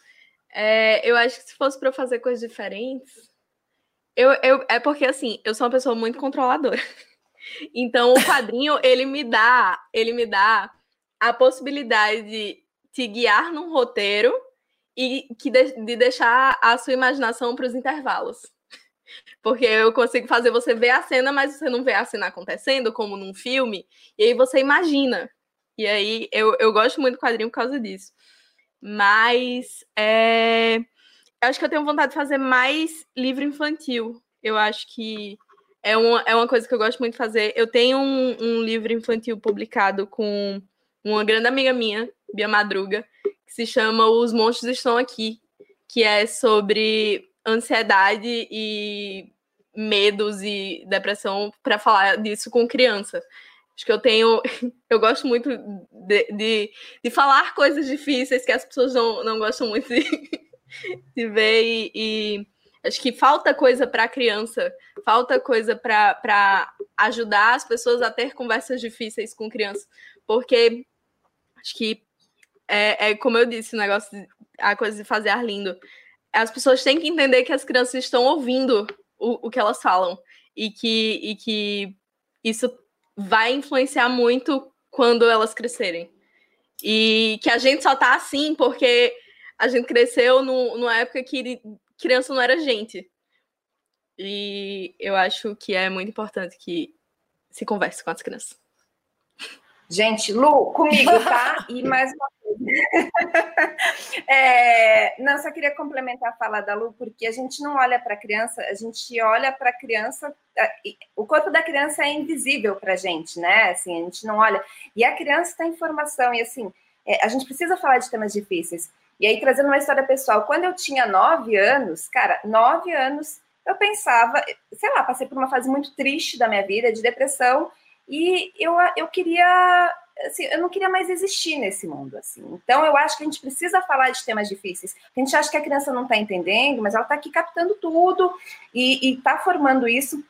É, eu acho que se fosse para eu fazer coisas diferentes, eu, eu, é porque assim, eu sou uma pessoa muito controladora. Então, o quadrinho, ele me dá, ele me dá a possibilidade de te guiar num roteiro e que de, de deixar a sua imaginação para os intervalos. Porque eu consigo fazer você ver a cena, mas você não vê a cena acontecendo, como num filme, e aí você imagina. E aí eu, eu gosto muito do quadrinho por causa disso. Mas é, eu acho que eu tenho vontade de fazer mais livro infantil. Eu acho que é uma, é uma coisa que eu gosto muito de fazer. Eu tenho um, um livro infantil publicado com uma grande amiga minha, Bia Madruga, que se chama Os Monstros Estão Aqui, que é sobre ansiedade e medos e depressão para falar disso com criança. Acho que eu tenho. Eu gosto muito de, de, de, falar coisas difíceis que as pessoas não, não gostam muito de, de ver. E, e acho que falta coisa para a criança, falta coisa para ajudar as pessoas a ter conversas difíceis com criança. Porque acho que é, é como eu disse, o negócio, de, a coisa de fazer ar lindo. As pessoas têm que entender que as crianças estão ouvindo o, o que elas falam e que, e que isso vai influenciar muito quando elas crescerem. E que a gente só tá assim porque a gente cresceu no, numa época que criança não era gente. E eu acho que é muito importante que se converse com as crianças. Gente, Lu, comigo, tá? E mais uma é, não, só queria complementar a fala da Lu, porque a gente não olha para a criança, a gente olha para a criança, o corpo da criança é invisível para a gente, né? Assim, a gente não olha. E a criança tem informação, e assim, é, a gente precisa falar de temas difíceis. E aí, trazendo uma história pessoal, quando eu tinha nove anos, cara, nove anos, eu pensava, sei lá, passei por uma fase muito triste da minha vida, de depressão, e eu, eu queria assim, eu não queria mais existir nesse mundo, assim. Então, eu acho que a gente precisa falar de temas difíceis. A gente acha que a criança não está entendendo, mas ela está aqui captando tudo e está formando isso.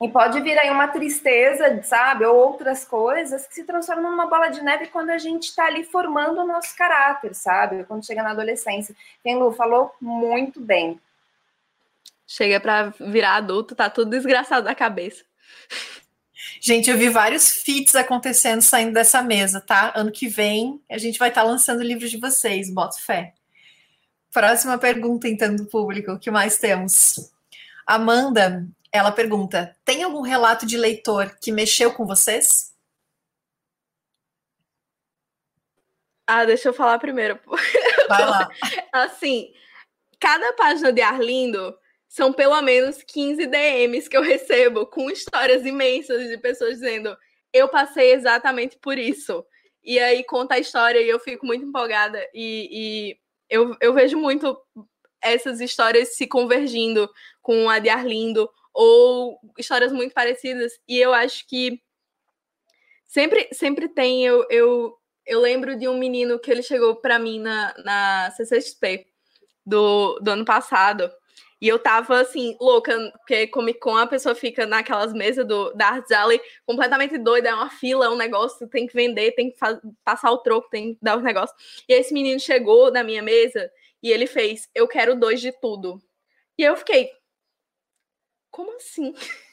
E pode vir aí uma tristeza, sabe, ou outras coisas que se transformam numa bola de neve quando a gente está ali formando o nosso caráter, sabe? Quando chega na adolescência. Quem Lu falou muito bem. Chega para virar adulto, tá tudo desgraçado da cabeça. Gente, eu vi vários feats acontecendo saindo dessa mesa, tá? Ano que vem a gente vai estar tá lançando livros de vocês, boto fé. Próxima pergunta, então, do público, o que mais temos? Amanda, ela pergunta: tem algum relato de leitor que mexeu com vocês? Ah, deixa eu falar primeiro. Vai lá. assim, cada página de Arlindo são pelo menos 15 DMs que eu recebo com histórias imensas de pessoas dizendo: eu passei exatamente por isso. E aí conta a história e eu fico muito empolgada. E, e eu, eu vejo muito essas histórias se convergindo com a de Arlindo, ou histórias muito parecidas. E eu acho que sempre, sempre tem. Eu, eu, eu lembro de um menino que ele chegou para mim na, na CCXP do, do ano passado. E eu tava assim, louca, porque Comic Con a pessoa fica naquelas mesas do, da Arts Alley completamente doida, é uma fila, é um negócio, tem que vender, tem que passar o troco, tem que dar os negócios. E esse menino chegou na minha mesa e ele fez: Eu quero dois de tudo. E eu fiquei, como assim?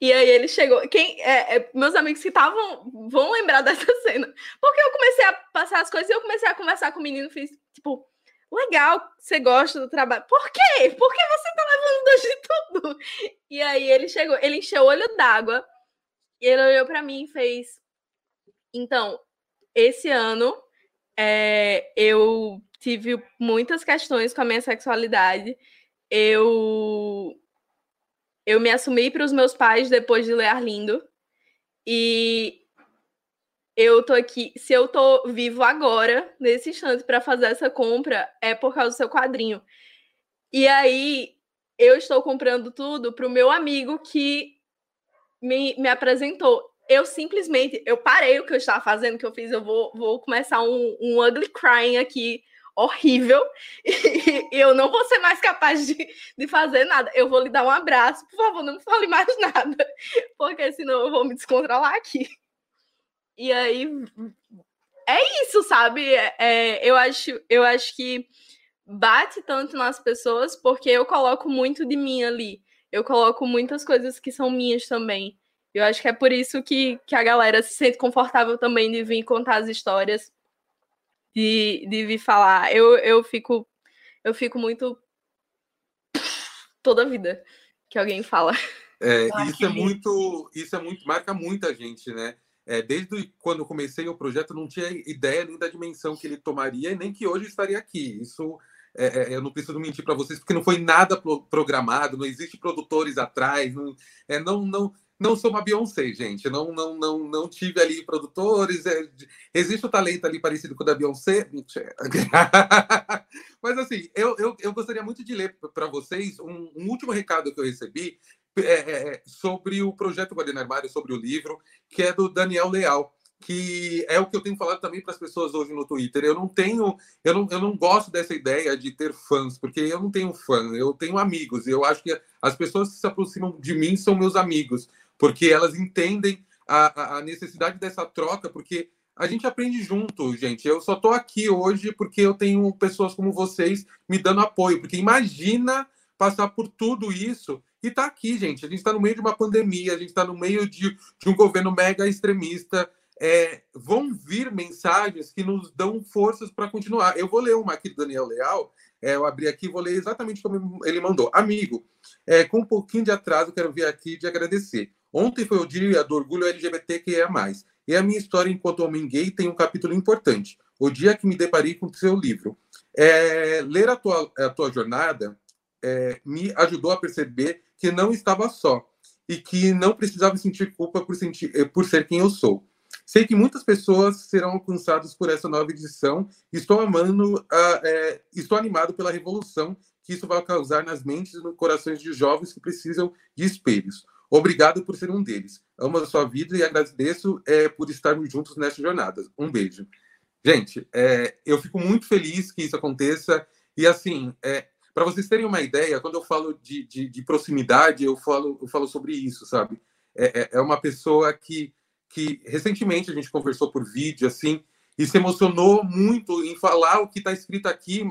E aí ele chegou. Quem, é, é, meus amigos que estavam vão lembrar dessa cena. Porque eu comecei a passar as coisas e eu comecei a conversar com o menino, fiz tipo, legal, você gosta do trabalho. Por quê? Por que você tá levando de tudo? E aí ele chegou, ele encheu o olho d'água e ele olhou para mim e fez: Então, esse ano é, eu tive muitas questões com a minha sexualidade. Eu eu me assumi para os meus pais depois de ler Arlindo. E eu tô aqui, se eu tô vivo agora, nesse instante, para fazer essa compra, é por causa do seu quadrinho. E aí, eu estou comprando tudo pro meu amigo que me, me apresentou. Eu simplesmente, eu parei o que eu estava fazendo, que eu fiz, eu vou, vou começar um, um ugly crying aqui, horrível, e, e eu não vou ser mais capaz de, de fazer nada. Eu vou lhe dar um abraço, por favor, não me fale mais nada, porque senão eu vou me descontrolar aqui. E aí é isso, sabe? É, eu, acho, eu acho que bate tanto nas pessoas porque eu coloco muito de mim ali. Eu coloco muitas coisas que são minhas também. Eu acho que é por isso que, que a galera se sente confortável também de vir contar as histórias, de, de vir falar. Eu, eu fico eu fico muito toda vida que alguém fala. É, isso é muito, isso é muito, marca muita gente, né? É, desde quando comecei o projeto, não tinha ideia nem da dimensão que ele tomaria, nem que hoje estaria aqui. Isso é, é, eu não preciso mentir para vocês, porque não foi nada pro, programado, não existe produtores atrás, não, é, não, não, não sou uma Beyoncé, gente. Não, não, não, não tive ali produtores. É, existe o talento ali parecido com o da Beyoncé. Mas assim, eu, eu, eu gostaria muito de ler para vocês um, um, último recado que eu recebi é, é, é sobre o projeto Guardiã Armário, sobre o livro, que é do Daniel Leal que é o que eu tenho falado também para as pessoas hoje no Twitter. Eu não tenho, eu não, eu não gosto dessa ideia de ter fãs, porque eu não tenho fã, eu tenho amigos. Eu acho que as pessoas que se aproximam de mim são meus amigos, porque elas entendem a, a necessidade dessa troca, porque a gente aprende junto, gente. Eu só estou aqui hoje porque eu tenho pessoas como vocês me dando apoio, porque imagina passar por tudo isso e tá aqui, gente. A gente está no meio de uma pandemia, a gente está no meio de, de um governo mega extremista é, vão vir mensagens que nos dão forças para continuar. Eu vou ler uma aqui do Daniel Leal, é, eu abri aqui vou ler exatamente como ele mandou. Amigo, é, com um pouquinho de atraso, quero vir aqui de agradecer. Ontem foi o dia do orgulho LGBTQIA+. E a minha história enquanto homem gay tem um capítulo importante. O dia que me deparei com o seu livro. É, ler a tua, a tua jornada é, me ajudou a perceber que não estava só e que não precisava sentir culpa por, sentir, por ser quem eu sou. Sei que muitas pessoas serão alcançadas por essa nova edição e estou amando, uh, é, estou animado pela revolução que isso vai causar nas mentes e nos corações de jovens que precisam de espelhos. Obrigado por ser um deles. Amo a sua vida e agradeço é, por estarmos juntos nessa jornada. Um beijo. Gente, é, eu fico muito feliz que isso aconteça. E assim, é, para vocês terem uma ideia, quando eu falo de, de, de proximidade, eu falo, eu falo sobre isso, sabe? É, é, é uma pessoa que que recentemente a gente conversou por vídeo, assim, e se emocionou muito em falar o que está escrito aqui,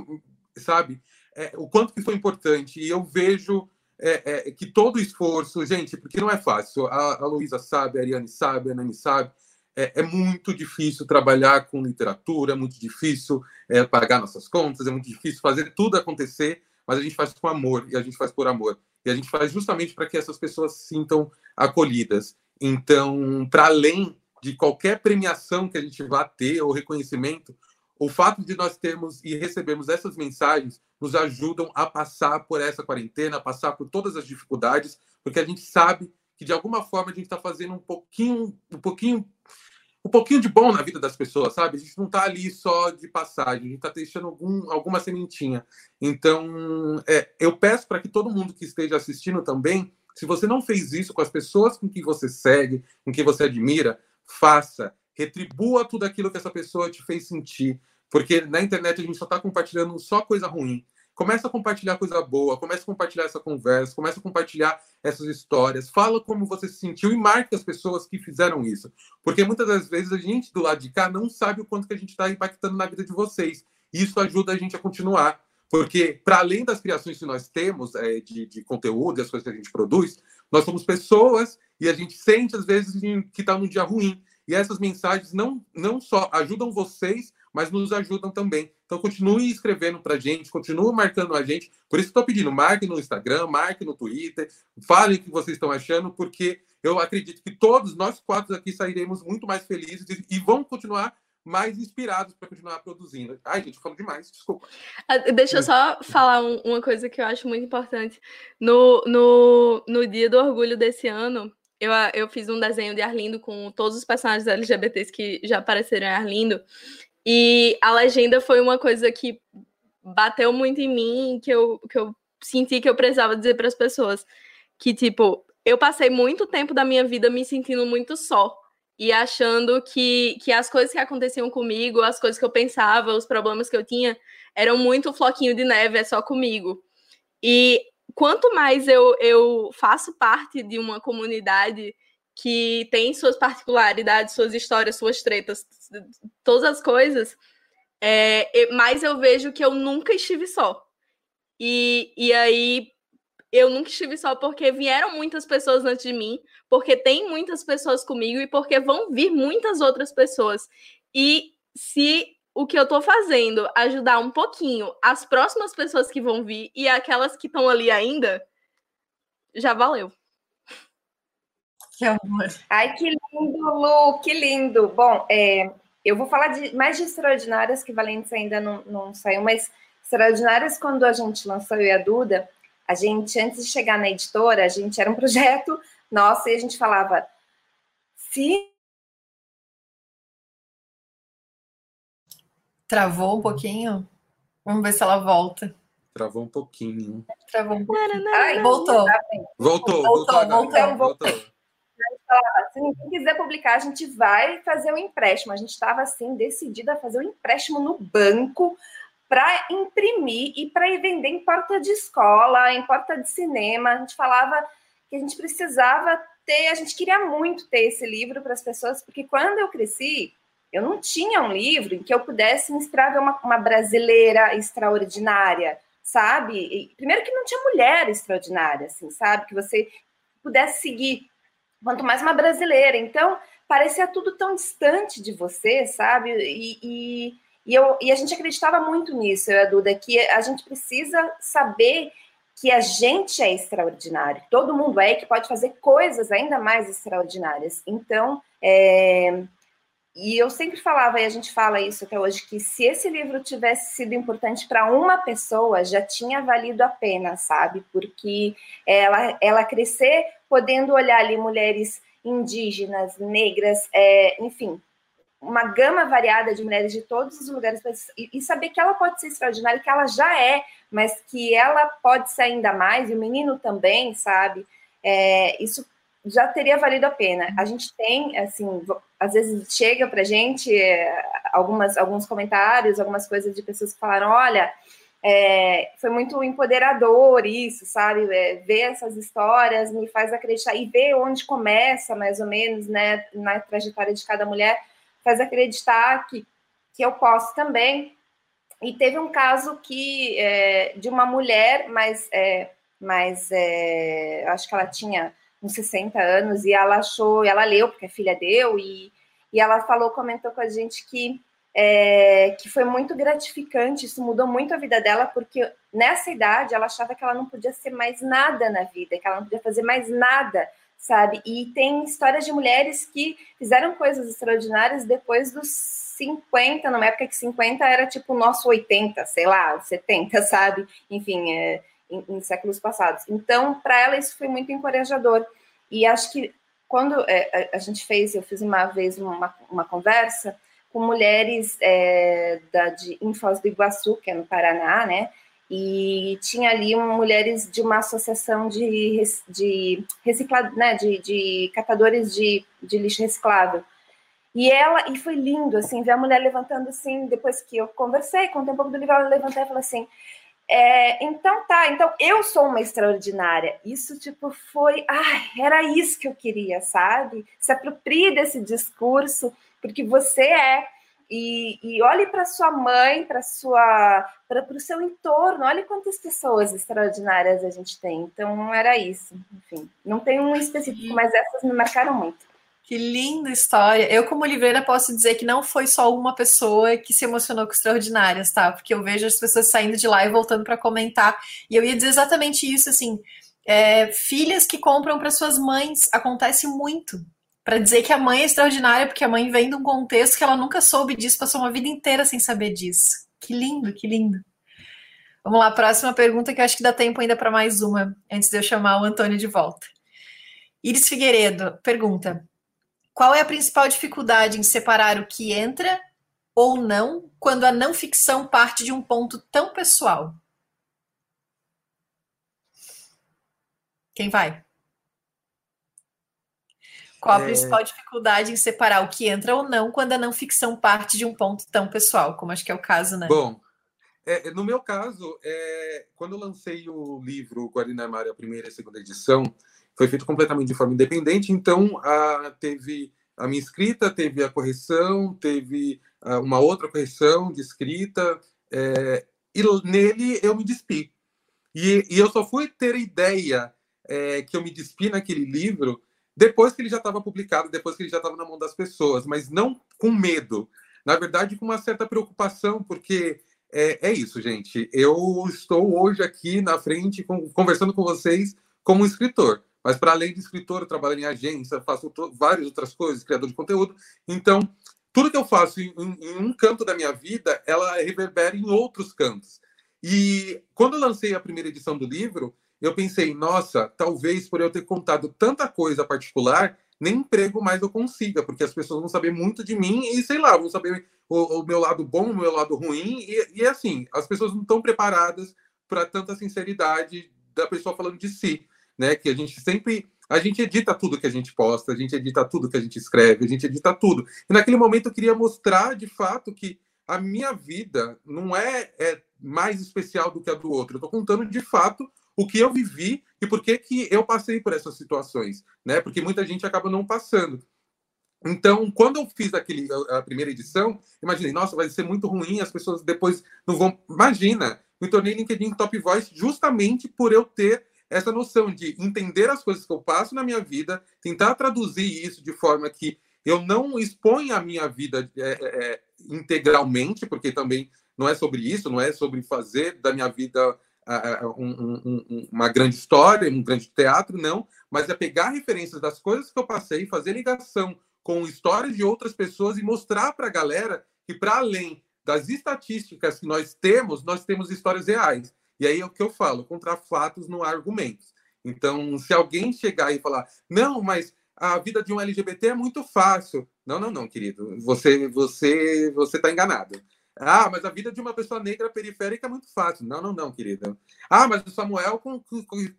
sabe? É, o quanto que foi importante. E eu vejo é, é, que todo esforço, gente, porque não é fácil. A, a Luísa sabe, a Ariane sabe, a Nani sabe. É, é, muito difícil trabalhar com literatura, é muito difícil é, pagar nossas contas, é muito difícil fazer tudo acontecer, mas a gente faz com amor e a gente faz por amor. E a gente faz justamente para que essas pessoas se sintam acolhidas. Então, para além de qualquer premiação que a gente vá ter ou reconhecimento, o fato de nós termos e recebermos essas mensagens nos ajudam a passar por essa quarentena, a passar por todas as dificuldades, porque a gente sabe que de alguma forma a gente está fazendo um pouquinho, um pouquinho, um pouquinho de bom na vida das pessoas, sabe? A gente não está ali só de passagem, a gente está deixando algum, alguma sementinha. Então, é, eu peço para que todo mundo que esteja assistindo também se você não fez isso com as pessoas com que você segue, com que você admira, faça. Retribua tudo aquilo que essa pessoa te fez sentir. Porque na internet a gente só está compartilhando só coisa ruim. Começa a compartilhar coisa boa, começa a compartilhar essa conversa, começa a compartilhar essas histórias, fala como você se sentiu e marque as pessoas que fizeram isso. Porque muitas das vezes a gente do lado de cá não sabe o quanto que a gente está impactando na vida de vocês. E isso ajuda a gente a continuar. Porque, para além das criações que nós temos é, de, de conteúdo as coisas que a gente produz, nós somos pessoas e a gente sente, às vezes, que está num dia ruim. E essas mensagens não, não só ajudam vocês, mas nos ajudam também. Então, continue escrevendo para a gente, continue marcando a gente. Por isso que estou pedindo, marque no Instagram, marque no Twitter, falem o que vocês estão achando, porque eu acredito que todos nós quatro aqui sairemos muito mais felizes e vamos continuar mais inspirados para continuar produzindo. Ai, gente, falo demais, desculpa. Ah, deixa eu só falar um, uma coisa que eu acho muito importante. No, no, no dia do orgulho desse ano, eu, eu fiz um desenho de Arlindo com todos os personagens LGBTs que já apareceram em Arlindo. E a legenda foi uma coisa que bateu muito em mim, que eu, que eu senti que eu precisava dizer para as pessoas. Que, tipo, eu passei muito tempo da minha vida me sentindo muito só e achando que, que as coisas que aconteciam comigo, as coisas que eu pensava, os problemas que eu tinha, eram muito floquinho de neve, é só comigo. E quanto mais eu, eu faço parte de uma comunidade que tem suas particularidades, suas histórias, suas tretas, todas as coisas, é, mais eu vejo que eu nunca estive só. E, e aí eu nunca estive só porque vieram muitas pessoas antes de mim, porque tem muitas pessoas comigo e porque vão vir muitas outras pessoas. E se o que eu tô fazendo ajudar um pouquinho as próximas pessoas que vão vir e aquelas que estão ali ainda, já valeu. Que amor. Ai, que lindo, Lu, que lindo. Bom, é, eu vou falar de, mais de extraordinárias, que Valentes ainda não, não saiu, mas extraordinárias quando a gente lançou eu e a Duda, a gente, antes de chegar na editora, a gente era um projeto Nossa, e a gente falava, se. Travou um pouquinho? Vamos ver se ela volta. Travou um pouquinho. Travou um pouquinho. Ai, voltou. Voltou, Voltou, voltou, agora. voltou. voltou. Se ninguém quiser publicar, a gente vai fazer um empréstimo. A gente estava assim, decidida a fazer um empréstimo no banco para imprimir e para vender em porta de escola, em porta de cinema. A gente falava que a gente precisava ter, a gente queria muito ter esse livro para as pessoas, porque quando eu cresci, eu não tinha um livro em que eu pudesse inspirar uma, uma brasileira extraordinária, sabe? E, primeiro que não tinha mulher extraordinária, assim, sabe? Que você pudesse seguir, quanto mais uma brasileira. Então, parecia tudo tão distante de você, sabe? E, e, e, eu, e a gente acreditava muito nisso, eu e a Duda, que a gente precisa saber que a gente é extraordinário, todo mundo é que pode fazer coisas ainda mais extraordinárias. Então, é, e eu sempre falava, e a gente fala isso até hoje, que se esse livro tivesse sido importante para uma pessoa, já tinha valido a pena, sabe? Porque ela, ela crescer podendo olhar ali mulheres indígenas, negras, é, enfim, uma gama variada de mulheres de todos os lugares e, e saber que ela pode ser extraordinária, que ela já é, mas que ela pode ser ainda mais, e o menino também, sabe? É, isso já teria valido a pena. A gente tem, assim, às vezes chega para gente é, algumas, alguns comentários, algumas coisas de pessoas que falaram, olha, é, foi muito empoderador isso, sabe? É, ver essas histórias me faz acreditar e ver onde começa, mais ou menos, né, na trajetória de cada mulher, faz acreditar que, que eu posso também. E teve um caso que é, de uma mulher, mas, é, mas é, acho que ela tinha uns 60 anos, e ela achou, ela leu, porque a filha deu, e, e ela falou, comentou com a gente que, é, que foi muito gratificante, isso mudou muito a vida dela, porque nessa idade ela achava que ela não podia ser mais nada na vida, que ela não podia fazer mais nada, sabe? E tem histórias de mulheres que fizeram coisas extraordinárias depois dos 50, numa época que 50 era tipo o nosso 80, sei lá, 70, sabe? Enfim, é, em, em séculos passados. Então, para ela, isso foi muito encorajador. E acho que quando é, a, a, gente fez, eu fiz uma vez uma, uma conversa com mulheres é, da, de, em Foz do Iguaçu, que é no Paraná, né? E tinha ali mulheres de uma associação de, de reciclado, né? De, de catadores de, de lixo reciclável. E ela, e foi lindo, assim, ver a mulher levantando assim, depois que eu conversei, contei um pouco do livro, ela levantou e falou assim: é, então tá, então eu sou uma extraordinária. Isso, tipo, foi. Ai, era isso que eu queria, sabe? Se aproprie desse discurso, porque você é. E, e olhe para sua mãe, para sua para o seu entorno, olhe quantas pessoas extraordinárias a gente tem. Então era isso. Enfim, não tem um específico, mas essas me marcaram muito. Que linda história. Eu, como livreira, posso dizer que não foi só uma pessoa que se emocionou com Extraordinárias, tá? Porque eu vejo as pessoas saindo de lá e voltando para comentar. E eu ia dizer exatamente isso, assim. É, filhas que compram para suas mães acontece muito. Para dizer que a mãe é extraordinária, porque a mãe vem de um contexto que ela nunca soube disso, passou uma vida inteira sem saber disso. Que lindo, que lindo. Vamos lá, próxima pergunta que eu acho que dá tempo ainda para mais uma, antes de eu chamar o Antônio de volta. Iris Figueiredo pergunta: qual é a principal dificuldade em separar o que entra ou não quando a não ficção parte de um ponto tão pessoal? Quem vai? Qual a é... principal dificuldade em separar o que entra ou não quando a não ficção parte de um ponto tão pessoal, como acho que é o caso, né? Bom, é, no meu caso, é, quando eu lancei o livro Guarina Mário, a primeira e a segunda edição, foi feito completamente de forma independente, então a, teve a minha escrita, teve a correção, teve a, uma outra correção de escrita, é, e nele eu me despi. E, e, eu só fui ter ideia é, que eu me despi naquele livro depois que ele já estava publicado, depois que ele já estava na mão das pessoas, mas não com medo. Na verdade, com uma certa preocupação, porque é, é isso, gente. Eu estou hoje aqui na frente, com, conversando com vocês como escritor. Mas, para além de escritor, eu trabalho em agência, faço várias outras coisas, criador de conteúdo. Então, tudo que eu faço em, em, um canto da minha vida, ela reverbera em outros cantos. E quando eu lancei a primeira edição do livro, eu pensei, nossa, talvez por eu ter contado tanta coisa particular, nem emprego mais eu consiga, porque as pessoas vão saber muito de mim e, sei lá, vão saber o, o meu lado bom, o meu lado ruim. E, e assim, as pessoas não estão preparadas para tanta sinceridade da pessoa falando de si, né? Que a gente sempre. A gente edita tudo que a gente posta, a gente edita tudo que a gente escreve, a gente edita tudo. E naquele momento eu queria mostrar de fato que a minha vida não é, é mais especial do que a do outro. Eu estou contando de fato o que eu vivi e por que, que eu passei por essas situações, né? Porque muita gente acaba não passando. Então, quando eu fiz aquele, a primeira edição, imaginei, nossa, vai ser muito ruim, as pessoas depois não vão. Imagina, me tornei LinkedIn Top Voice justamente por eu ter essa noção de entender as coisas que eu passo na minha vida, tentar traduzir isso de forma que eu não exponha a minha vida é, é, é integralmente, porque também não é sobre isso, não é sobre fazer da minha vida um, um, uma grande história, um grande teatro, não, mas é pegar referências das coisas que eu passei, fazer ligação com histórias de outras pessoas e mostrar para a galera que, para além das estatísticas que nós temos, nós temos histórias reais. E aí é o que eu falo, contra fatos não há argumentos. Então, se alguém chegar e falar, não, mas a vida de um LGBT é muito fácil. Não, não, não, querido. Você você você está enganado. Ah, mas a vida de uma pessoa negra periférica é muito fácil. Não, não, não, querida. Ah, mas o Samuel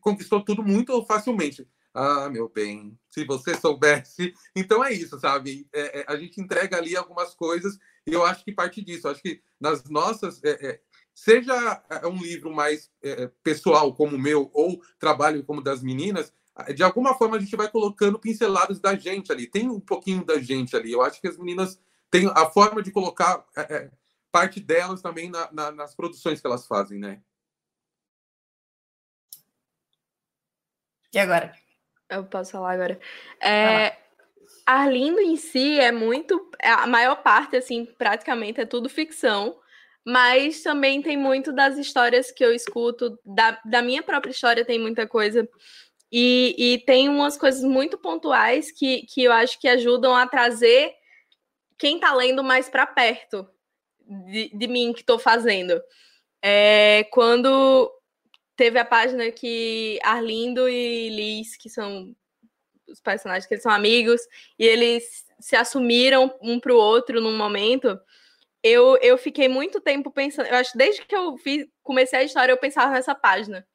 conquistou tudo muito facilmente. Ah, meu bem, se você soubesse. Então é isso, sabe? É, é, a gente entrega ali algumas coisas e eu acho que parte disso. Eu acho que nas nossas. É, é seja é, um livro mais é, pessoal, como o meu, ou trabalho como das meninas, de alguma forma a gente vai colocando pinceladas da gente ali. Tem um pouquinho da gente ali. Eu acho que as meninas têm a forma de colocar parte delas também na, na, nas produções que elas fazem, né? E agora? Eu posso falar agora. É, Arlindo em si é muito. É, a maior parte, assim, praticamente é tudo ficção. Mas também tem muito das histórias que eu escuto, da, da minha própria história tem muita coisa. E, e tem umas coisas muito pontuais que, que eu acho que ajudam a trazer quem está lendo mais para perto de, de mim que estou fazendo. É, quando teve a página que Arlindo e Liz, que são os personagens que eles são amigos, e eles se assumiram um para o outro num momento, eu, eu fiquei muito tempo pensando. Eu acho desde que eu comecei a história, eu pensava nessa página.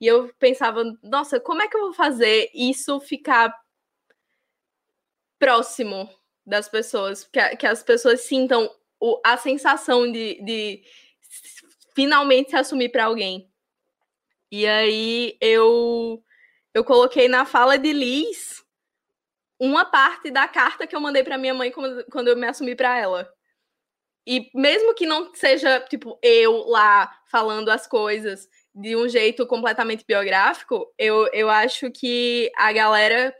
E eu pensava, nossa, como é que eu vou fazer isso ficar próximo das pessoas? Que, que as pessoas sintam o, a sensação de, de finalmente se assumir para alguém. E aí eu eu coloquei na fala de Liz uma parte da carta que eu mandei para minha mãe quando, quando eu me assumi para ela. E mesmo que não seja tipo eu lá falando as coisas de um jeito completamente biográfico, eu, eu acho que a galera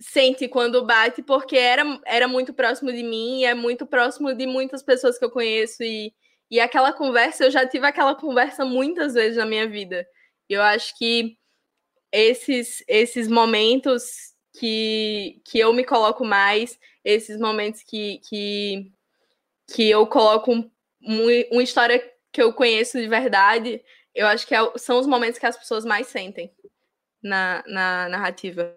sente quando bate, porque era, era muito próximo de mim, é muito próximo de muitas pessoas que eu conheço, e, e aquela conversa, eu já tive aquela conversa muitas vezes na minha vida. Eu acho que esses, esses momentos que, que eu me coloco mais, esses momentos que, que, que eu coloco um, um, uma história que eu conheço de verdade, eu acho que é, são os momentos que as pessoas mais sentem na, na narrativa.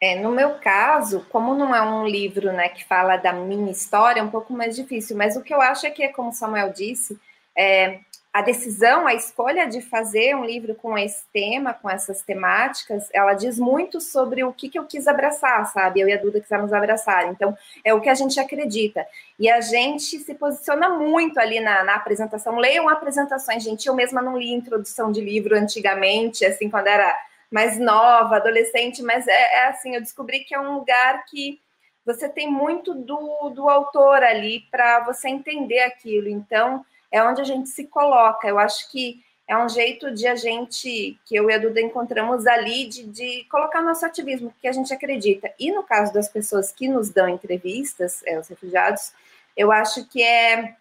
É, no meu caso, como não é um livro né, que fala da minha história, é um pouco mais difícil, mas o que eu acho é que, como Samuel disse, é, a decisão, a escolha de fazer um livro com esse tema, com essas temáticas, ela diz muito sobre o que, que eu quis abraçar, sabe? Eu e a Duda quisemos abraçar. Então, é o que a gente acredita. E a gente se posiciona muito ali na, na apresentação. Leiam apresentações, gente. Eu mesma não li introdução de livro antigamente, assim, quando era mais nova, adolescente, mas é, é, assim, eu descobri que é um lugar que você tem muito do, do autor ali para você entender aquilo. Então, é onde a gente se coloca. Eu acho que é um jeito de a gente, que eu e a Duda encontramos ali, de, de colocar nosso ativismo, que a gente acredita. E no caso das pessoas que nos dão entrevistas, é, os refugiados, eu acho que é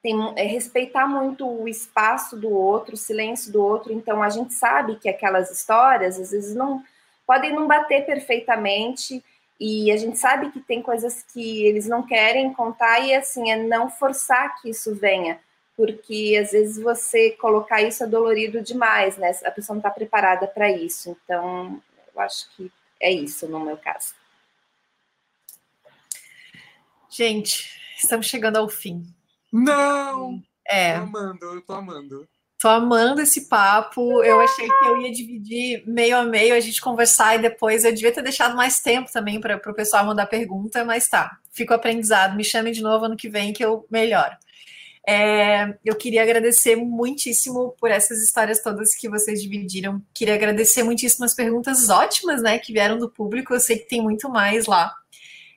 tem, é respeitar muito o espaço do outro, o silêncio do outro. Então, a gente sabe que aquelas histórias, às vezes, não podem não bater perfeitamente. E a gente sabe que tem coisas que eles não querem contar e assim é não forçar que isso venha, porque às vezes você colocar isso é dolorido demais, né? A pessoa não está preparada para isso. Então, eu acho que é isso no meu caso. Gente, estamos chegando ao fim. Não! É. Tô amando, eu tô amando. Tô amando esse papo. Eu achei que eu ia dividir meio a meio, a gente conversar e depois eu devia ter deixado mais tempo também para o pessoal mandar pergunta, mas tá, fico aprendizado. Me chamem de novo ano que vem que eu melhoro. É, eu queria agradecer muitíssimo por essas histórias todas que vocês dividiram. Queria agradecer muitíssimo as perguntas ótimas, né, que vieram do público. Eu sei que tem muito mais lá.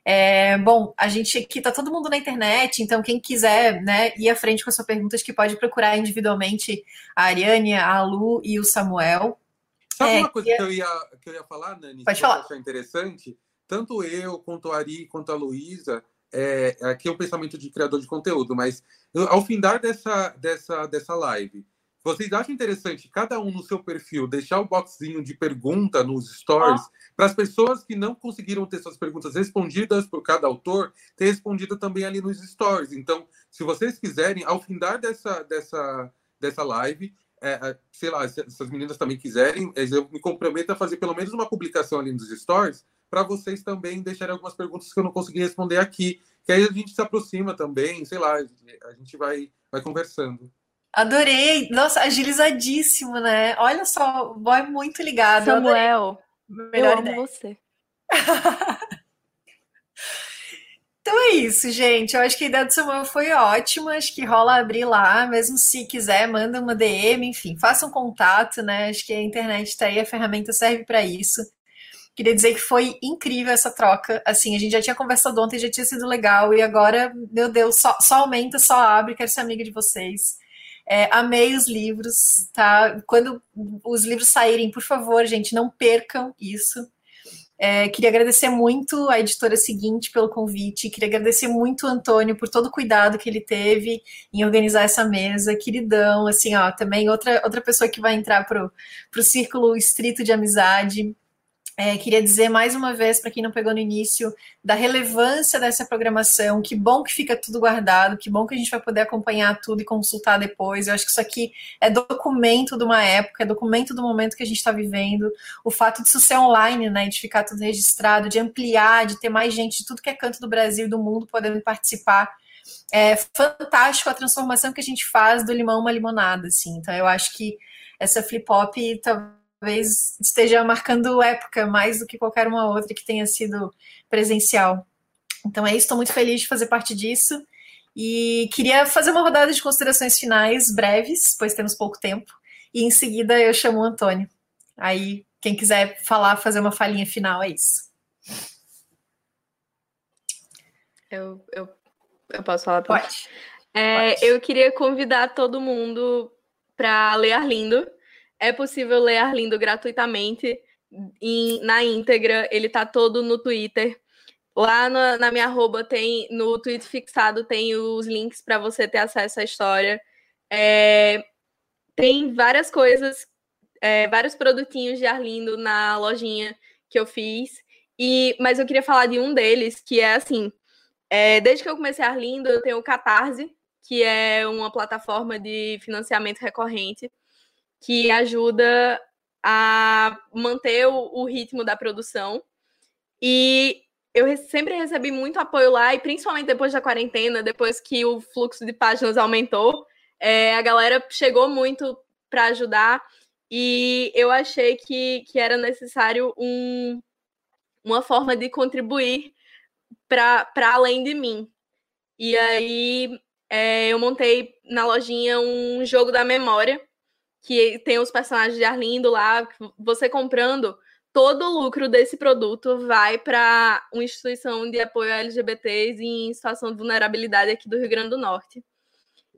É, bom, a gente aqui tá todo mundo na internet, então quem quiser né, ir à frente com a sua pergunta, acho que pode procurar individualmente a Ariane, a Lu e o Samuel. Sabe é, uma coisa que eu, ia, que eu ia falar, Nani? Pode falar. achar interessante? Tanto eu, quanto a Ari, quanto a Luísa, é, aqui é o pensamento de criador de conteúdo, mas ao findar dessa, dessa, dessa live, vocês acham interessante cada um no seu perfil deixar o boxzinho de pergunta nos stories oh. para as pessoas que não conseguiram ter suas perguntas respondidas por cada autor ter respondido também ali nos stories. Então, se vocês quiserem, ao findar dessa dessa dessa live, é, é sei lá, se essas meninas também quiserem, eu me comprometo a fazer pelo menos uma publicação ali nos stories para vocês também deixarem algumas perguntas que eu não consegui responder aqui, que aí a gente se aproxima também, sei lá, a gente vai vai conversando. Adorei. Nossa, agilizadíssimo, né? Olha só, o boy muito ligado. Samuel, eu, eu amo ideia. você. então é isso, gente. Eu acho que a ideia do Samuel foi ótima. Acho que rola abrir lá, mesmo se quiser, manda uma DM, enfim, faça um contato, né? Acho que a internet está aí, a ferramenta serve para isso. Queria dizer que foi incrível essa troca. Assim, a gente já tinha conversado ontem, já tinha sido legal, e agora, meu Deus, só, só aumenta, só abre, quero ser amiga de vocês. É, amei os livros, tá? Quando os livros saírem, por favor, gente, não percam isso. É, queria agradecer muito a editora seguinte pelo convite, queria agradecer muito o Antônio por todo o cuidado que ele teve em organizar essa mesa, queridão, assim, ó, também outra, outra pessoa que vai entrar pro, pro círculo estrito de amizade. É, queria dizer mais uma vez, para quem não pegou no início, da relevância dessa programação. Que bom que fica tudo guardado, que bom que a gente vai poder acompanhar tudo e consultar depois. Eu acho que isso aqui é documento de uma época, é documento do momento que a gente está vivendo. O fato de isso ser online, né, de ficar tudo registrado, de ampliar, de ter mais gente de tudo que é canto do Brasil e do mundo podendo participar. É fantástico a transformação que a gente faz do limão uma limonada, assim. Então, eu acho que essa flip-hop talvez esteja marcando época mais do que qualquer uma outra que tenha sido presencial. Então é isso, estou muito feliz de fazer parte disso. E queria fazer uma rodada de considerações finais breves, pois temos pouco tempo. E em seguida eu chamo o Antônio. Aí, quem quiser falar, fazer uma falinha final, é isso. Eu, eu, eu posso falar? Pode. É, Pode. Eu queria convidar todo mundo para ler Arlindo. É possível ler Arlindo gratuitamente em, na íntegra. Ele tá todo no Twitter. Lá na, na minha arroba tem, no tweet fixado, tem os links para você ter acesso à história. É, tem várias coisas, é, vários produtinhos de Arlindo na lojinha que eu fiz. E, mas eu queria falar de um deles, que é assim: é, desde que eu comecei Arlindo, eu tenho o Catarse, que é uma plataforma de financiamento recorrente que ajuda a manter o, o ritmo da produção. E eu sempre recebi muito apoio lá, e principalmente depois da quarentena, depois que o fluxo de páginas aumentou, é, a galera chegou muito para ajudar, e eu achei que, que era necessário um, uma forma de contribuir para além de mim. E aí é, eu montei na lojinha um jogo da memória, que tem os personagens de Arlindo lá, você comprando, todo o lucro desse produto vai para uma instituição de apoio a LGBTs em situação de vulnerabilidade aqui do Rio Grande do Norte.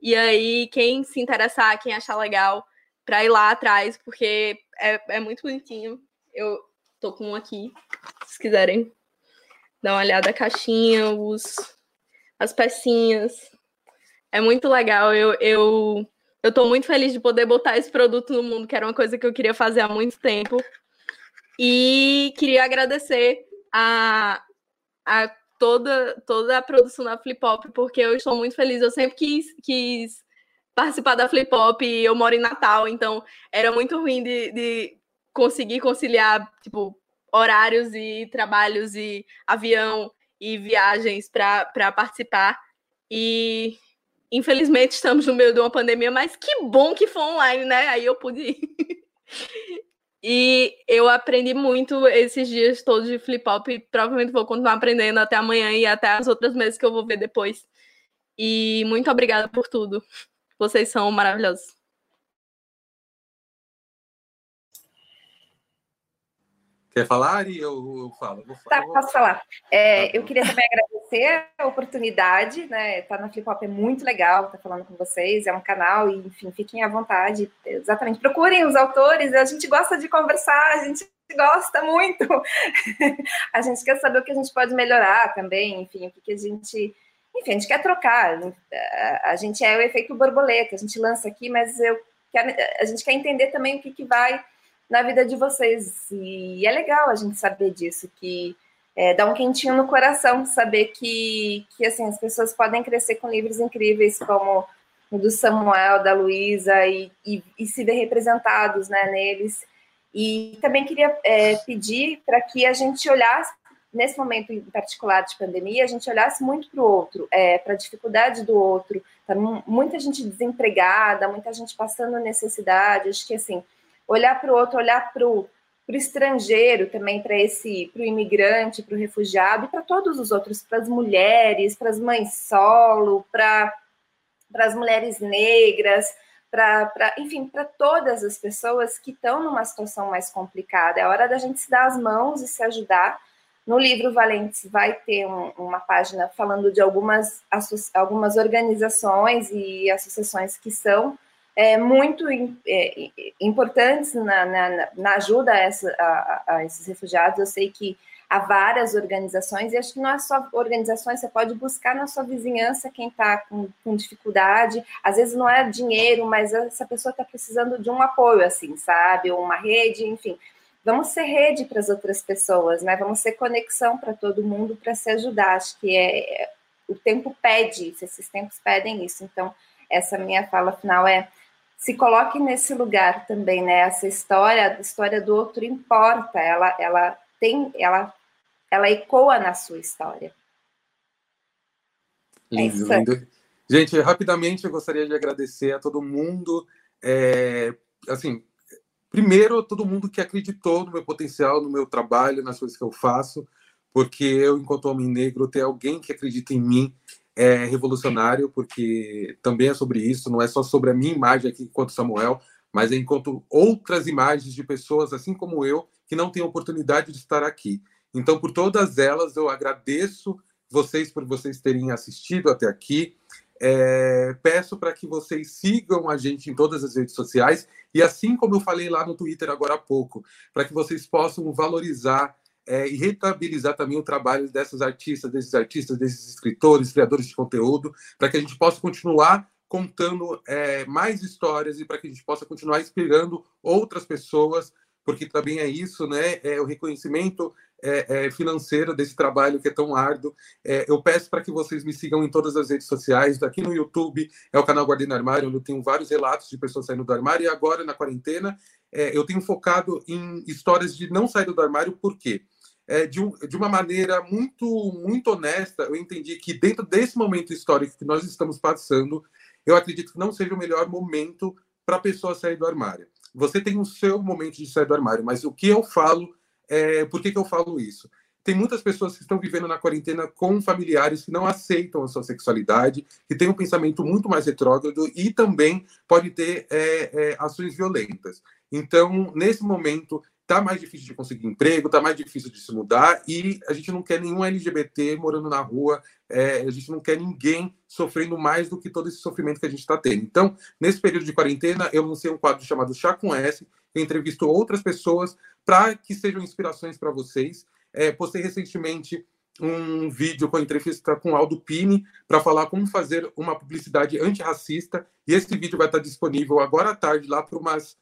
E aí, quem se interessar, quem achar legal, para ir lá atrás, porque é, é muito bonitinho. Eu tô com um aqui, se quiserem dar uma olhada a caixinha, os, as pecinhas. É muito legal. Eu, eu eu estou muito feliz de poder botar esse produto no mundo, que era uma coisa que eu queria fazer há muito tempo. E queria agradecer a, a toda, toda a produção da Flip Hop, porque eu estou muito feliz. Eu sempre quis, quis participar da Flip Hop e eu moro em Natal, então era muito ruim de, de conseguir conciliar, tipo, horários e trabalhos e avião e viagens para participar. E infelizmente estamos no meio de uma pandemia, mas que bom que foi online, né? Aí eu pude ir. E eu aprendi muito esses dias todos de flip hop e provavelmente vou continuar aprendendo até amanhã e até as outras meses que eu vou ver depois. E muito obrigada por tudo. Vocês são maravilhosos. Quer falar e eu, eu falo? Tá, posso falar. É, tá eu queria também agradecer a oportunidade, né? Estar tá na Flip Hop é muito legal, estar tá falando com vocês, é um canal, e enfim, fiquem à vontade. Exatamente, procurem os autores, a gente gosta de conversar, a gente gosta muito. a gente quer saber o que a gente pode melhorar também, enfim, o que, que a gente. Enfim, a gente quer trocar. A gente é o efeito borboleta, a gente lança aqui, mas eu quero, a gente quer entender também o que, que vai na vida de vocês. E é legal a gente saber disso, que é, dá um quentinho no coração saber que, que assim, as pessoas podem crescer com livros incríveis como o do Samuel, da Luísa, e, e, e, se ver representados né, neles. E também queria é, pedir para que a gente olhasse, nesse momento em particular de pandemia, a gente olhasse muito para o outro, é, para a dificuldade do outro. Tá muita gente desempregada, muita gente passando necessidade. Acho que assim, olhar para o outro, olhar para o estrangeiro também, para esse, para o imigrante, para o refugiado e para todos os outros, para as mulheres, para as mães solo, para as mulheres negras, para, enfim, para todas as pessoas que estão numa situação mais complicada. É hora da gente se dar as mãos e se ajudar. No livro Valentes vai ter um, uma página falando de algumas, algumas organizações e associações que são é, muito é, importantes na, na, na ajuda a, essa, a, a, esses refugiados. Eu sei que há várias organizações, e acho que não é só organizações, você pode buscar na sua vizinhança quem está com, com, dificuldade. Às vezes não é dinheiro, mas essa pessoa está precisando de um apoio, assim, sabe? Ou uma rede, enfim. Vamos ser rede para as outras pessoas, né? Vamos ser conexão para todo mundo para se ajudar. Acho que é, o tempo pede isso, esses tempos pedem isso. Então, essa minha fala final é se coloque nesse lugar também, né? Essa história, a história do outro importa, ela, ela tem, ela, ela ecoa na sua história. Lindo, é lindo. Gente, rapidamente eu gostaria de agradecer a todo mundo, é, assim, primeiro todo mundo que acreditou no meu potencial, no meu trabalho, nas coisas que eu faço, porque eu, enquanto homem negro, ter alguém que acredita em mim é revolucionário, porque também é sobre isso, não é só sobre a minha imagem aqui enquanto Samuel, mas é enquanto outras imagens de pessoas, assim como eu, que não têm oportunidade de estar aqui. Então, por todas elas, eu agradeço vocês por vocês terem assistido até aqui. É, peço para que vocês sigam a gente em todas as redes sociais e assim como eu falei lá no Twitter agora há pouco, para que vocês possam valorizar é, e rentabilizar também o trabalho dessas artistas, desses artistas, desses escritores, criadores de conteúdo, para que a gente possa continuar contando é, mais histórias e para que a gente possa continuar inspirando outras pessoas, porque também é isso, né? É o reconhecimento é, é, financeiro desse trabalho que é tão árduo. É, eu peço para que vocês me sigam em todas as redes sociais. Aqui no YouTube é o canal Guardiã no Armário, onde eu tenho vários relatos de pessoas saindo do armário. E agora, na quarentena, é, eu tenho focado em histórias de não sair do armário, por quê? É, de, um, de uma maneira muito, muito honesta, eu entendi que dentro desse momento histórico que nós estamos passando, eu acredito que não seja o melhor momento para a pessoa sair do armário. Você tem o seu momento de sair do armário, mas o que eu falo, é, por que, que eu falo isso? Tem muitas pessoas que estão vivendo na quarentena com familiares que não aceitam a sua sexualidade, que têm um pensamento muito mais retrógrado e também pode ter é, é, ações violentas. Então, nesse momento, tá mais difícil de conseguir emprego, tá mais difícil de se mudar e a gente não quer nenhum LGBT morando na rua, é, a gente não quer ninguém sofrendo mais do que todo esse sofrimento que a gente está tendo. Então, nesse período de quarentena, eu lancei um quadro chamado Chá com S, eu entrevisto outras pessoas para que sejam inspirações para vocês. É, postei recentemente um vídeo com a entrevista com Aldo Pini para falar como fazer uma publicidade antirracista e esse vídeo vai estar disponível agora à tarde lá para umas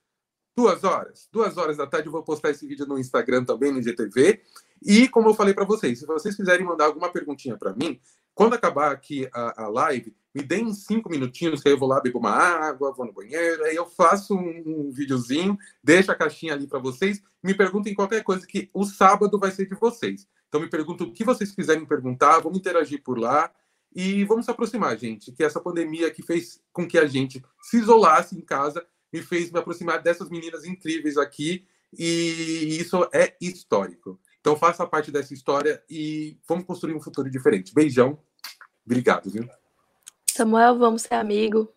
duas horas. Duas horas da tarde eu vou postar esse vídeo no Instagram também, no GTV. E como eu falei para vocês, se vocês quiserem mandar alguma perguntinha para mim, quando acabar aqui a, a, live, me deem cinco minutinhos, que eu vou lá beber uma água, vou no banheiro, aí eu faço um, um videozinho, deixo a caixinha ali para vocês, me perguntem qualquer coisa que o sábado vai ser de vocês. Então me perguntam o que vocês quiserem perguntar, vamos interagir por lá e vamos se aproximar, gente. Que essa pandemia que fez com que a gente se isolasse em casa me fez me aproximar dessas meninas incríveis aqui e isso é histórico. Então faça parte dessa história e vamos construir um futuro diferente. Beijão. Obrigado, viu? Samuel, vamos ser amigo.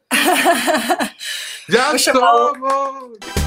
Já somos!